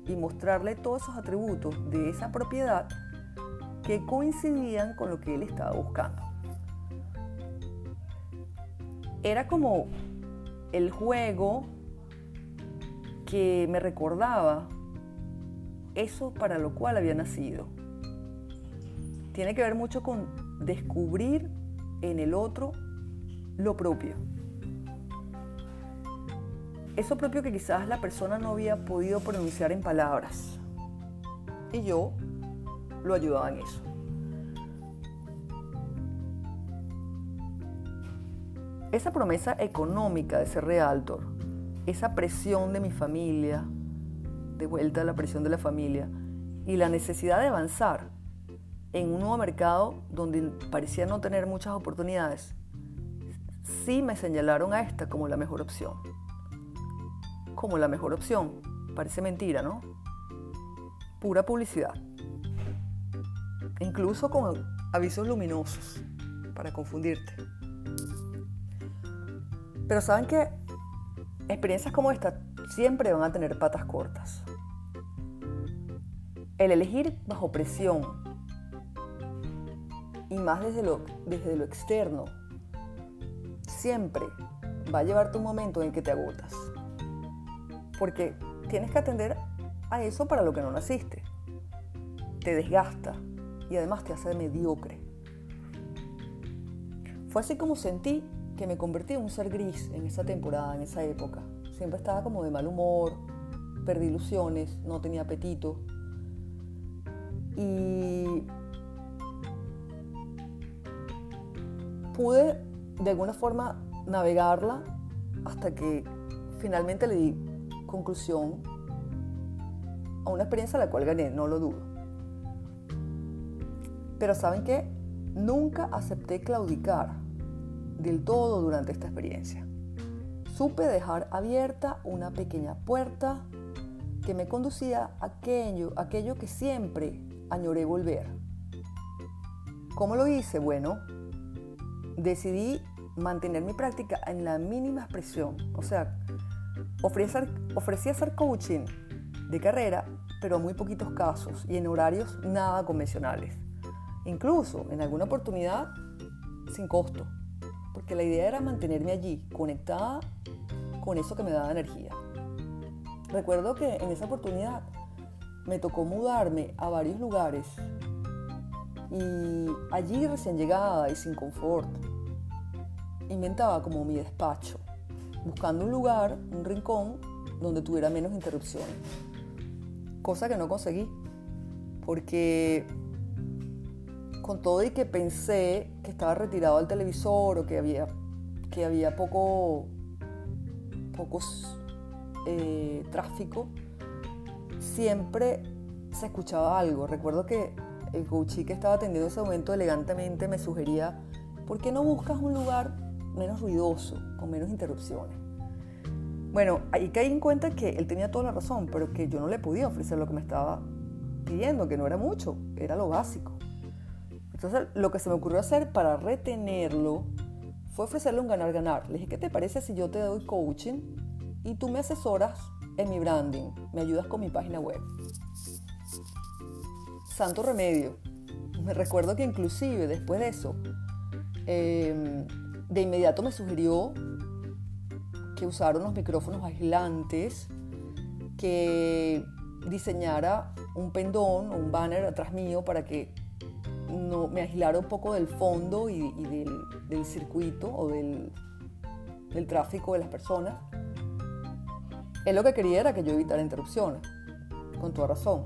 y mostrarle todos esos atributos de esa propiedad que coincidían con lo que él estaba buscando. Era como el juego que me recordaba eso para lo cual había nacido. Tiene que ver mucho con descubrir en el otro lo propio. Eso propio que quizás la persona no había podido pronunciar en palabras. Y yo lo ayudaba en eso. Esa promesa económica de ser realtor, esa presión de mi familia, de vuelta a la presión de la familia, y la necesidad de avanzar en un nuevo mercado donde parecía no tener muchas oportunidades, sí me señalaron a esta como la mejor opción. Como la mejor opción. Parece mentira, ¿no? Pura publicidad. Incluso con avisos luminosos para confundirte. Pero saben que experiencias como esta siempre van a tener patas cortas. El elegir bajo presión y más desde lo, desde lo externo siempre va a llevarte un momento en que te agotas. Porque tienes que atender a eso para lo que no naciste. Te desgasta y además te hace mediocre. Fue así como sentí que me convertí en un ser gris en esa temporada, en esa época. Siempre estaba como de mal humor, perdí ilusiones, no tenía apetito. Y pude de alguna forma navegarla hasta que finalmente le di conclusión a una experiencia a la cual gané, no lo dudo. Pero ¿saben qué? Nunca acepté claudicar del todo durante esta experiencia. Supe dejar abierta una pequeña puerta que me conducía a aquello, aquello que siempre añoré volver. ¿Cómo lo hice? Bueno, decidí mantener mi práctica en la mínima expresión. O sea, ofrecía hacer coaching de carrera, pero en muy poquitos casos y en horarios nada convencionales. Incluso en alguna oportunidad sin costo, porque la idea era mantenerme allí, conectada con eso que me daba energía. Recuerdo que en esa oportunidad me tocó mudarme a varios lugares y allí recién llegada y sin confort, inventaba como mi despacho, buscando un lugar, un rincón donde tuviera menos interrupciones. Cosa que no conseguí, porque con todo y que pensé que estaba retirado del televisor o que había, que había poco, eh, tráfico, siempre se escuchaba algo. Recuerdo que el coachí que estaba atendiendo ese momento elegantemente me sugería, ¿por qué no buscas un lugar menos ruidoso, con menos interrupciones? Bueno, ahí caí en cuenta que él tenía toda la razón, pero que yo no le podía ofrecer lo que me estaba pidiendo, que no era mucho, era lo básico. Entonces, lo que se me ocurrió hacer para retenerlo fue ofrecerle un ganar-ganar. Le dije, ¿qué te parece si yo te doy coaching y tú me asesoras en mi branding? Me ayudas con mi página web. Santo remedio. Me recuerdo que inclusive después de eso, em, de inmediato me sugirió que usara unos micrófonos aislantes, que diseñara un pendón o un banner atrás mío para que no, me aislara un poco del fondo y, del, circuito o del, del tráfico de las personas. Él lo que quería era que yo evitara interrupciones, con toda razón.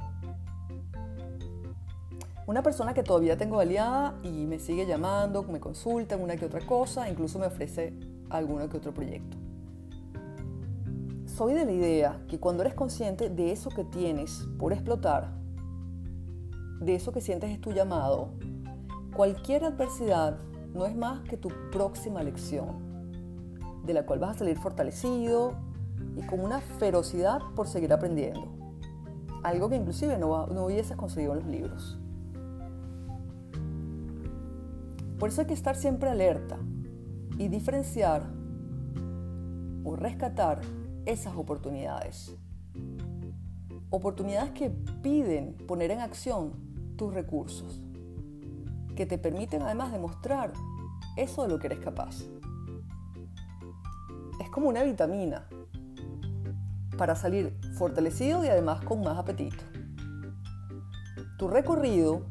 Una persona que todavía tengo aliada y me sigue llamando, me consulta en una que otra cosa, incluso me ofrece alguno que otro proyecto. Soy de la idea que cuando eres consciente de eso que tienes por explotar, de eso que sientes es tu llamado, cualquier adversidad no es más que tu próxima lección, de la cual vas a salir fortalecido y con una ferocidad por seguir aprendiendo. Algo que inclusive no, no hubieses conseguido en los libros. Por eso hay que estar siempre alerta y diferenciar o rescatar esas oportunidades. Oportunidades que piden poner en acción tus recursos, que te permiten además demostrar eso de lo que eres capaz. Es como una vitamina para salir fortalecido y además con más apetito. Tu recorrido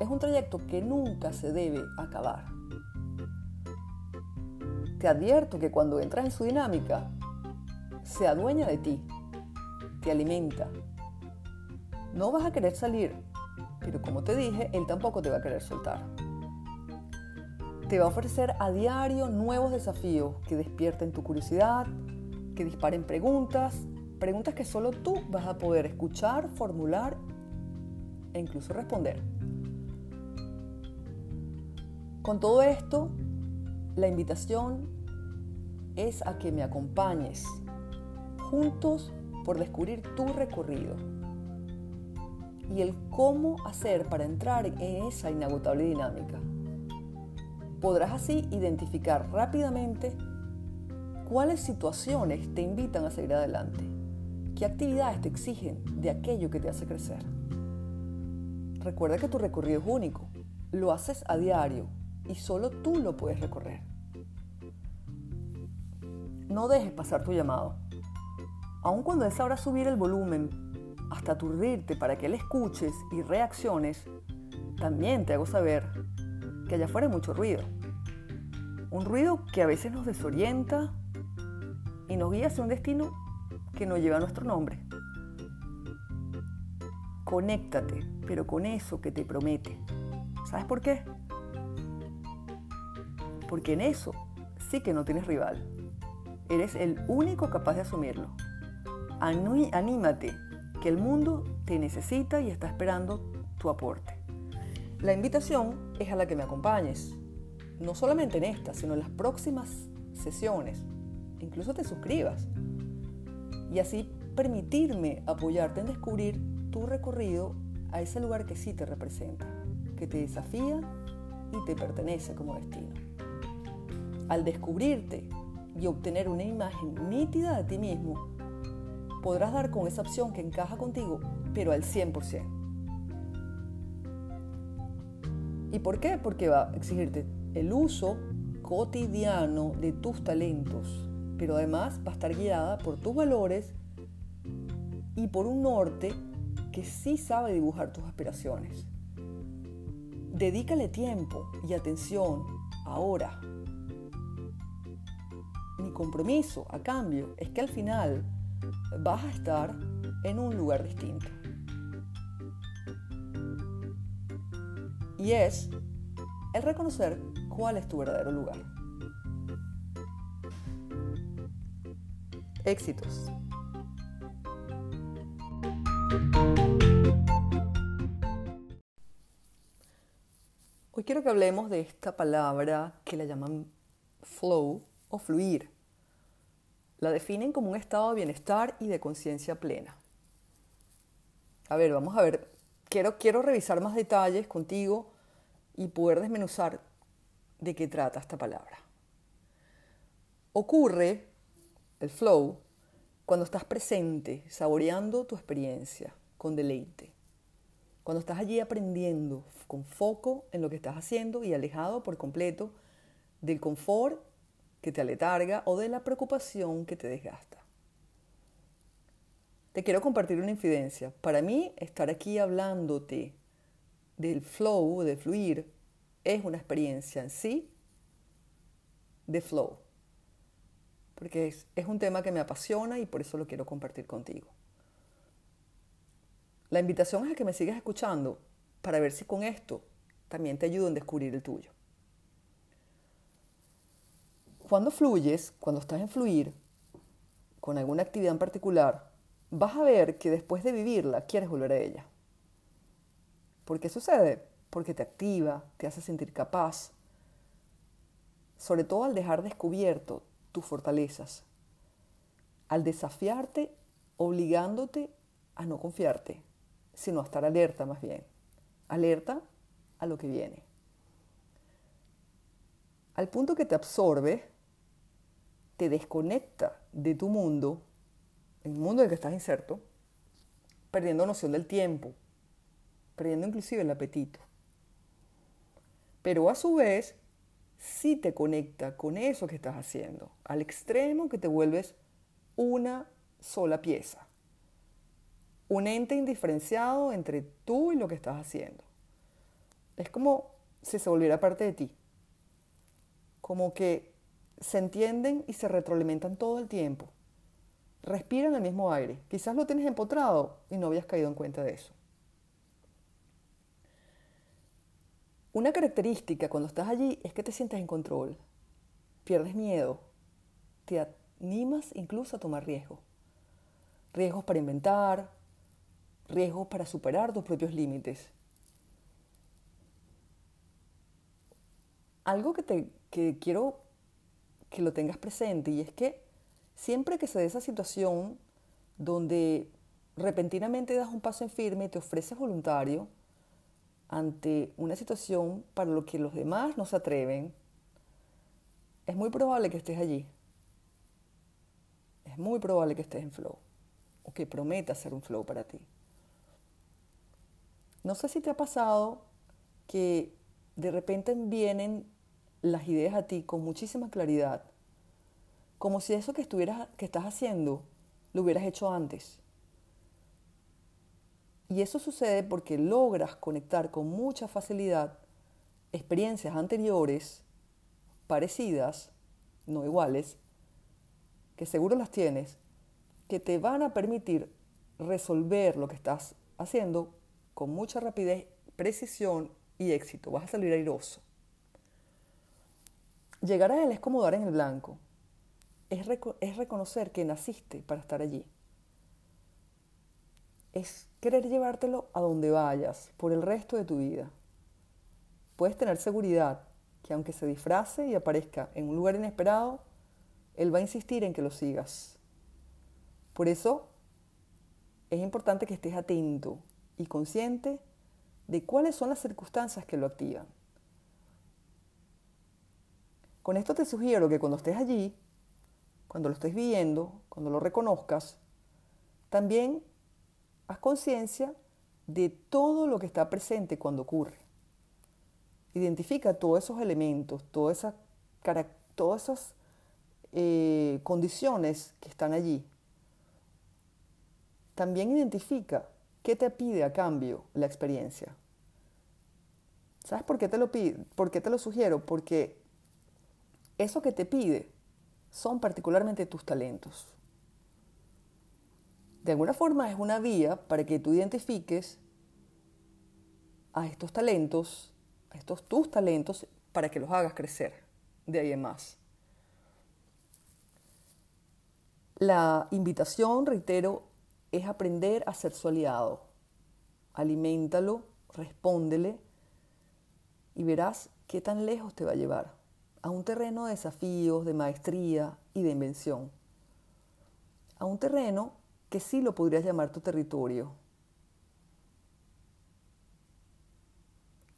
es un trayecto que nunca se debe acabar. Te advierto que cuando entras en su dinámica, se adueña de ti, te alimenta. No vas a querer salir, pero como te dije, él tampoco te va a querer soltar. Te va a ofrecer a diario nuevos desafíos que despierten tu curiosidad, que disparen preguntas, preguntas que solo tú vas a poder escuchar, formular e incluso responder. Con todo esto, la invitación es a que me acompañes juntos por descubrir tu recorrido y el cómo hacer para entrar en esa inagotable dinámica. Podrás así identificar rápidamente cuáles situaciones te invitan a seguir adelante, qué actividades te exigen de aquello que te hace crecer. Recuerda que tu recorrido es único, lo haces a diario y solo tú lo puedes recorrer. No dejes pasar tu llamado. Aun cuando es ahora subir el volumen hasta aturdirte para que le escuches y reacciones, también te hago saber que allá afuera hay mucho ruido. Un ruido que a veces nos desorienta y nos guía hacia un destino que no lleva nuestro nombre. Conéctate, pero con eso que te promete. ¿Sabes por qué? porque en eso sí que no tienes rival. Eres el único capaz de asumirlo. Anímate, que el mundo te necesita y está esperando tu aporte. La invitación es a la que me acompañes, no solamente en esta, sino en las próximas sesiones. Incluso te suscribas. Y así permitirme apoyarte en descubrir tu recorrido a ese lugar que sí te representa, que te desafía y te pertenece como destino al descubrirte y obtener una imagen nítida de ti mismo, podrás dar con esa opción que encaja contigo, pero al 100%. ¿Y por qué? Porque va a exigirte el uso cotidiano de tus talentos, pero además va a estar guiada por tus valores y por un norte que sí sabe dibujar tus aspiraciones. Dedícale tiempo y atención ahora mi compromiso a cambio es que al final vas a estar en un lugar distinto. Y es el reconocer cuál es tu verdadero lugar. Éxitos. Hoy quiero que hablemos de esta palabra que la llaman flow o fluir. La definen como un estado de bienestar y de conciencia plena. A ver, vamos a ver quiero, quiero revisar más detalles contigo y poder desmenuzar de qué trata esta palabra. Ocurre el flow cuando estás presente, saboreando tu experiencia con deleite. Cuando estás allí aprendiendo con foco en lo que estás haciendo y alejado por completo del confort que te aletarga o de la preocupación que te desgasta. Te quiero compartir una infidencia. Para mí, estar aquí hablándote del flow, de fluir, es una experiencia en sí de flow. Porque es, un tema que me apasiona y por eso lo quiero compartir contigo. La invitación es a que me sigas escuchando para ver si con esto también te ayudo en descubrir el tuyo. Cuando fluyes, cuando estás en fluir con alguna actividad en particular, vas a ver que después de vivirla quieres volver a ella. ¿Por qué sucede? Porque te activa, te hace sentir capaz, sobre todo al dejar descubierto tus fortalezas, al desafiarte obligándote a no confiarte, sino a estar alerta más bien, alerta a lo que viene. Al punto que te absorbe, te desconecta de tu mundo, el mundo en el que estás inserto, perdiendo noción del tiempo, perdiendo inclusive el apetito. Pero a su vez, sí te conecta con eso que estás haciendo, al extremo que te vuelves una sola pieza, un ente indiferenciado entre tú y lo que estás haciendo. Es como si se volviera parte de ti, como que se entienden y se retroalimentan todo el tiempo. Respiran el mismo aire. Quizás lo tienes empotrado y no habías caído en cuenta de eso. Una característica cuando estás allí es que te sientes en control, pierdes miedo, te animas incluso a tomar riesgos. Riesgos para inventar, riesgos para superar tus propios límites. Algo que, te, que quiero que lo tengas presente y es que siempre que se dé esa situación donde repentinamente das un paso en firme te ofreces voluntario ante una situación para lo que los demás no se atreven, es muy probable que estés allí. Es muy probable que estés en flow o que prometas ser un flow para ti. No sé si te ha pasado que de repente vienen las ideas a ti con muchísima claridad, como si eso que, estuvieras, que estás haciendo lo hubieras hecho antes. Y eso sucede porque logras conectar con mucha facilidad experiencias anteriores, parecidas, no iguales, que seguro las tienes, que te van a permitir resolver lo que estás haciendo con mucha rapidez, precisión y éxito. Vas a salir airoso. Llegar a Él es como dar en el blanco. Es, reconocer que naciste para estar allí. Es querer llevártelo a donde vayas por el resto de tu vida. Puedes tener seguridad que aunque se disfrace y aparezca en un lugar inesperado, Él va a insistir en que lo sigas. Por eso es importante que estés atento y consciente de cuáles son las circunstancias que lo activan. Con esto te sugiero que cuando estés allí, cuando lo estés viendo, cuando lo reconozcas, también haz conciencia de todo lo que está presente cuando ocurre. Identifica todos esos elementos, todas esas, todas esas eh, condiciones que están allí. También identifica qué te pide a cambio la experiencia. ¿Sabes por qué te lo, pide? ¿Por qué te lo sugiero? Porque eso que te pide son particularmente tus talentos. De alguna forma es una vía para que tú identifiques a estos talentos, a estos tus talentos, para que los hagas crecer de ahí en más. La invitación, reitero, es aprender a ser su aliado. Aliméntalo, respóndele y verás qué tan lejos te va a llevar a un terreno de desafíos, de maestría y de invención. A un terreno que sí lo podrías llamar tu territorio.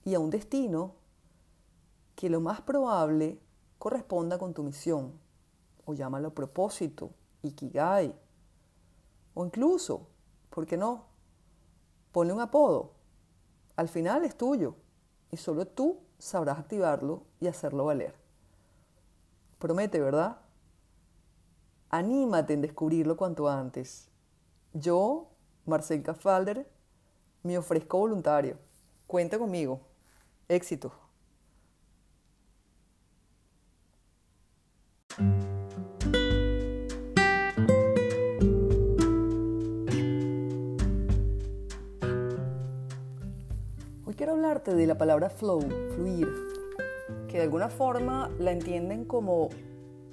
y a un destino que lo más probable corresponda con tu misión, o llámalo propósito, ikigai, o incluso, ¿por qué no? Ponle un apodo. Al final es tuyo y solo tú sabrás activarlo y hacerlo valer. Promete, ¿verdad? Anímate en descubrirlo cuanto antes. Yo, Marcel Cafalder, me ofrezco voluntario. Cuenta conmigo. Éxito. Hoy quiero hablarte de la palabra flow, fluir, que de alguna forma la entienden como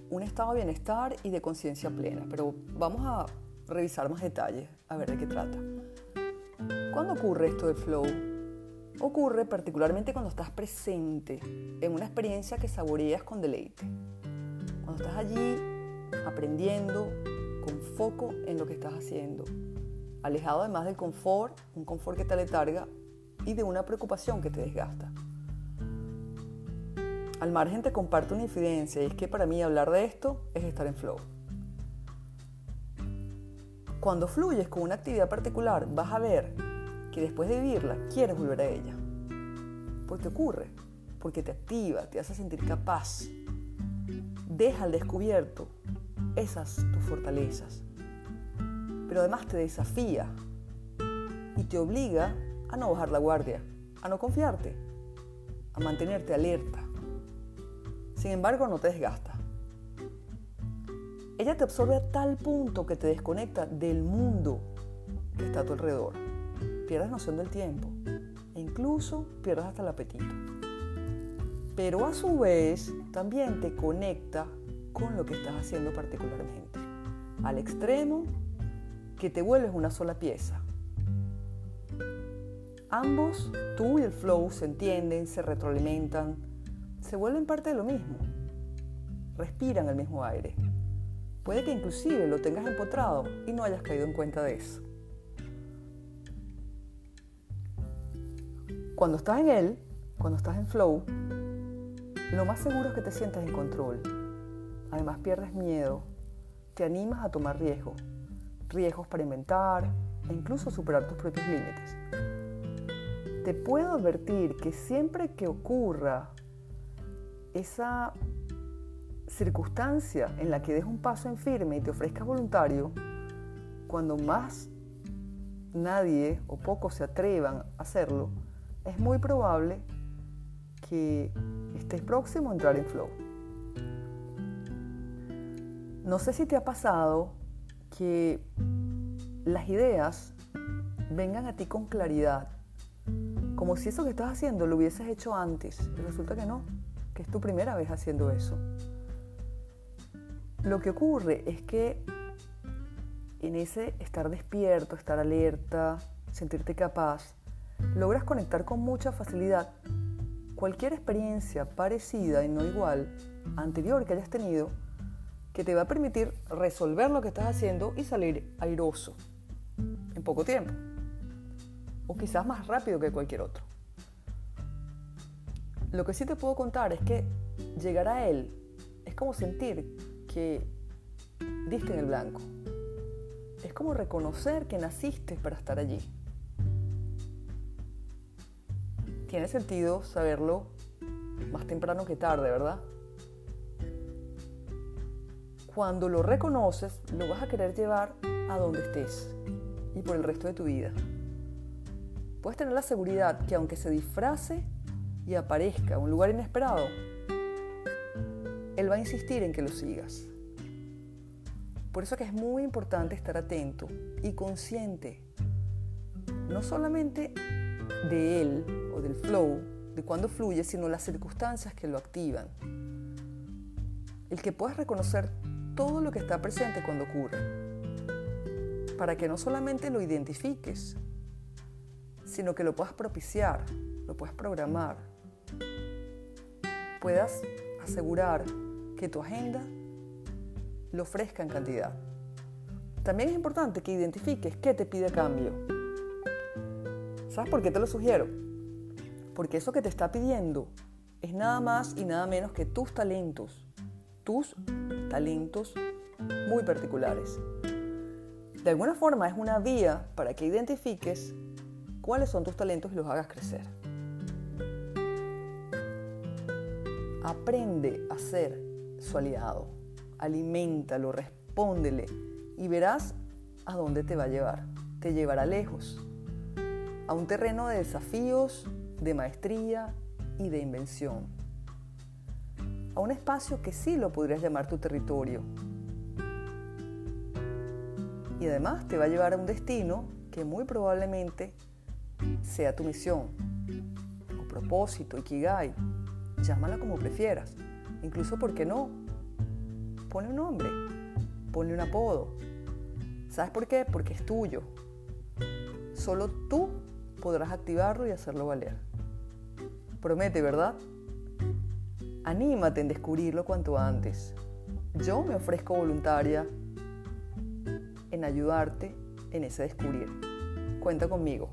un estado de bienestar y de conciencia plena, pero vamos a revisar más detalles, a ver de qué trata. ¿Cuándo ocurre esto del flow? Ocurre particularmente cuando estás presente en una experiencia que saboreas con deleite. Cuando estás allí aprendiendo con foco en lo que estás haciendo. Alejado además del confort, un confort que te letarga y de una preocupación que te desgasta. Al margen te comparto una infidencia y es que para mí hablar de esto es estar en flow. Cuando fluyes con una actividad particular vas a ver que después de vivirla quieres volver a ella. Porque ocurre, porque te activa, te hace sentir capaz. Deja al descubierto esas tus fortalezas. Pero además te desafía y te obliga a no bajar la guardia, a no confiarte, a mantenerte alerta. Sin embargo, no te desgasta. Ella te absorbe a tal punto que te desconecta del mundo que está a tu alrededor pierdas noción del tiempo e incluso pierdas hasta el apetito. Pero a su vez también te conecta con lo que estás haciendo particularmente, al extremo que te vuelves una sola pieza. Ambos, tú y el flow, se entienden, se retroalimentan, se vuelven parte de lo mismo, respiran el mismo aire. Puede que inclusive lo tengas empotrado y no hayas caído en cuenta de eso. Cuando estás en él, cuando estás en flow, lo más seguro es que te sientas en control. Además pierdes miedo, te animas a tomar riesgos, riesgos para inventar e incluso superar tus propios límites. Te puedo advertir que siempre que ocurra esa circunstancia en la que des un paso en firme y te ofrezcas voluntario, cuando más nadie o pocos se atrevan a hacerlo, es muy probable que estés próximo a entrar en flow. No sé si te ha pasado que las ideas vengan a ti con claridad, como si eso que estás haciendo lo hubieses hecho antes, y resulta que no, es tu primera vez haciendo eso. Lo que ocurre es que en ese estar despierto, estar alerta, sentirte capaz, logras conectar con mucha facilidad cualquier experiencia parecida y no igual anterior que hayas tenido que te va a permitir resolver lo que estás haciendo y salir airoso en poco tiempo o quizás más rápido que cualquier otro. Lo que sí te puedo contar es que llegar a él es como sentir que diste en el blanco. Es como reconocer que naciste para estar allí. tiene sentido saberlo más temprano que tarde, ¿verdad? Cuando lo reconoces, lo vas a querer llevar a donde estés y por el resto de tu vida. Puedes tener la seguridad que aunque se disfrace y aparezca un lugar inesperado, Él va a insistir en que lo sigas. Por eso que es muy importante estar atento y consciente, no solamente de Él o del flow, de cuando fluye, sino las circunstancias que lo activan. El que puedas reconocer todo lo que está presente cuando ocurre, para que no solamente lo identifiques, sino que lo puedas propiciar, lo puedas programar, puedas asegurar que tu agenda lo ofrezca en cantidad. También es importante que identifiques qué te pide cambio. ¿Sabes por qué te lo sugiero? Porque eso que te está pidiendo es nada más y nada menos que tus talentos, tus talentos muy particulares. De alguna forma es una vía para que identifiques cuáles son tus talentos y los hagas crecer. Aprende a ser su aliado, aliméntalo, respóndele y verás a dónde te va a llevar. Te llevará lejos, a un terreno de desafíos, de maestría y de invención. A un espacio que sí lo podrías llamar tu territorio. Y además te va a llevar a un destino que muy probablemente sea tu misión, o propósito, ikigai, llámala como prefieras. Incluso, ¿por qué no? Pone un nombre, ponle un apodo. ¿Sabes por qué? Porque es tuyo. Solo tú podrás activarlo y hacerlo valer. Promete, ¿verdad? Anímate en descubrirlo cuanto antes. Yo me ofrezco voluntaria en ayudarte en ese descubrir. Cuenta conmigo.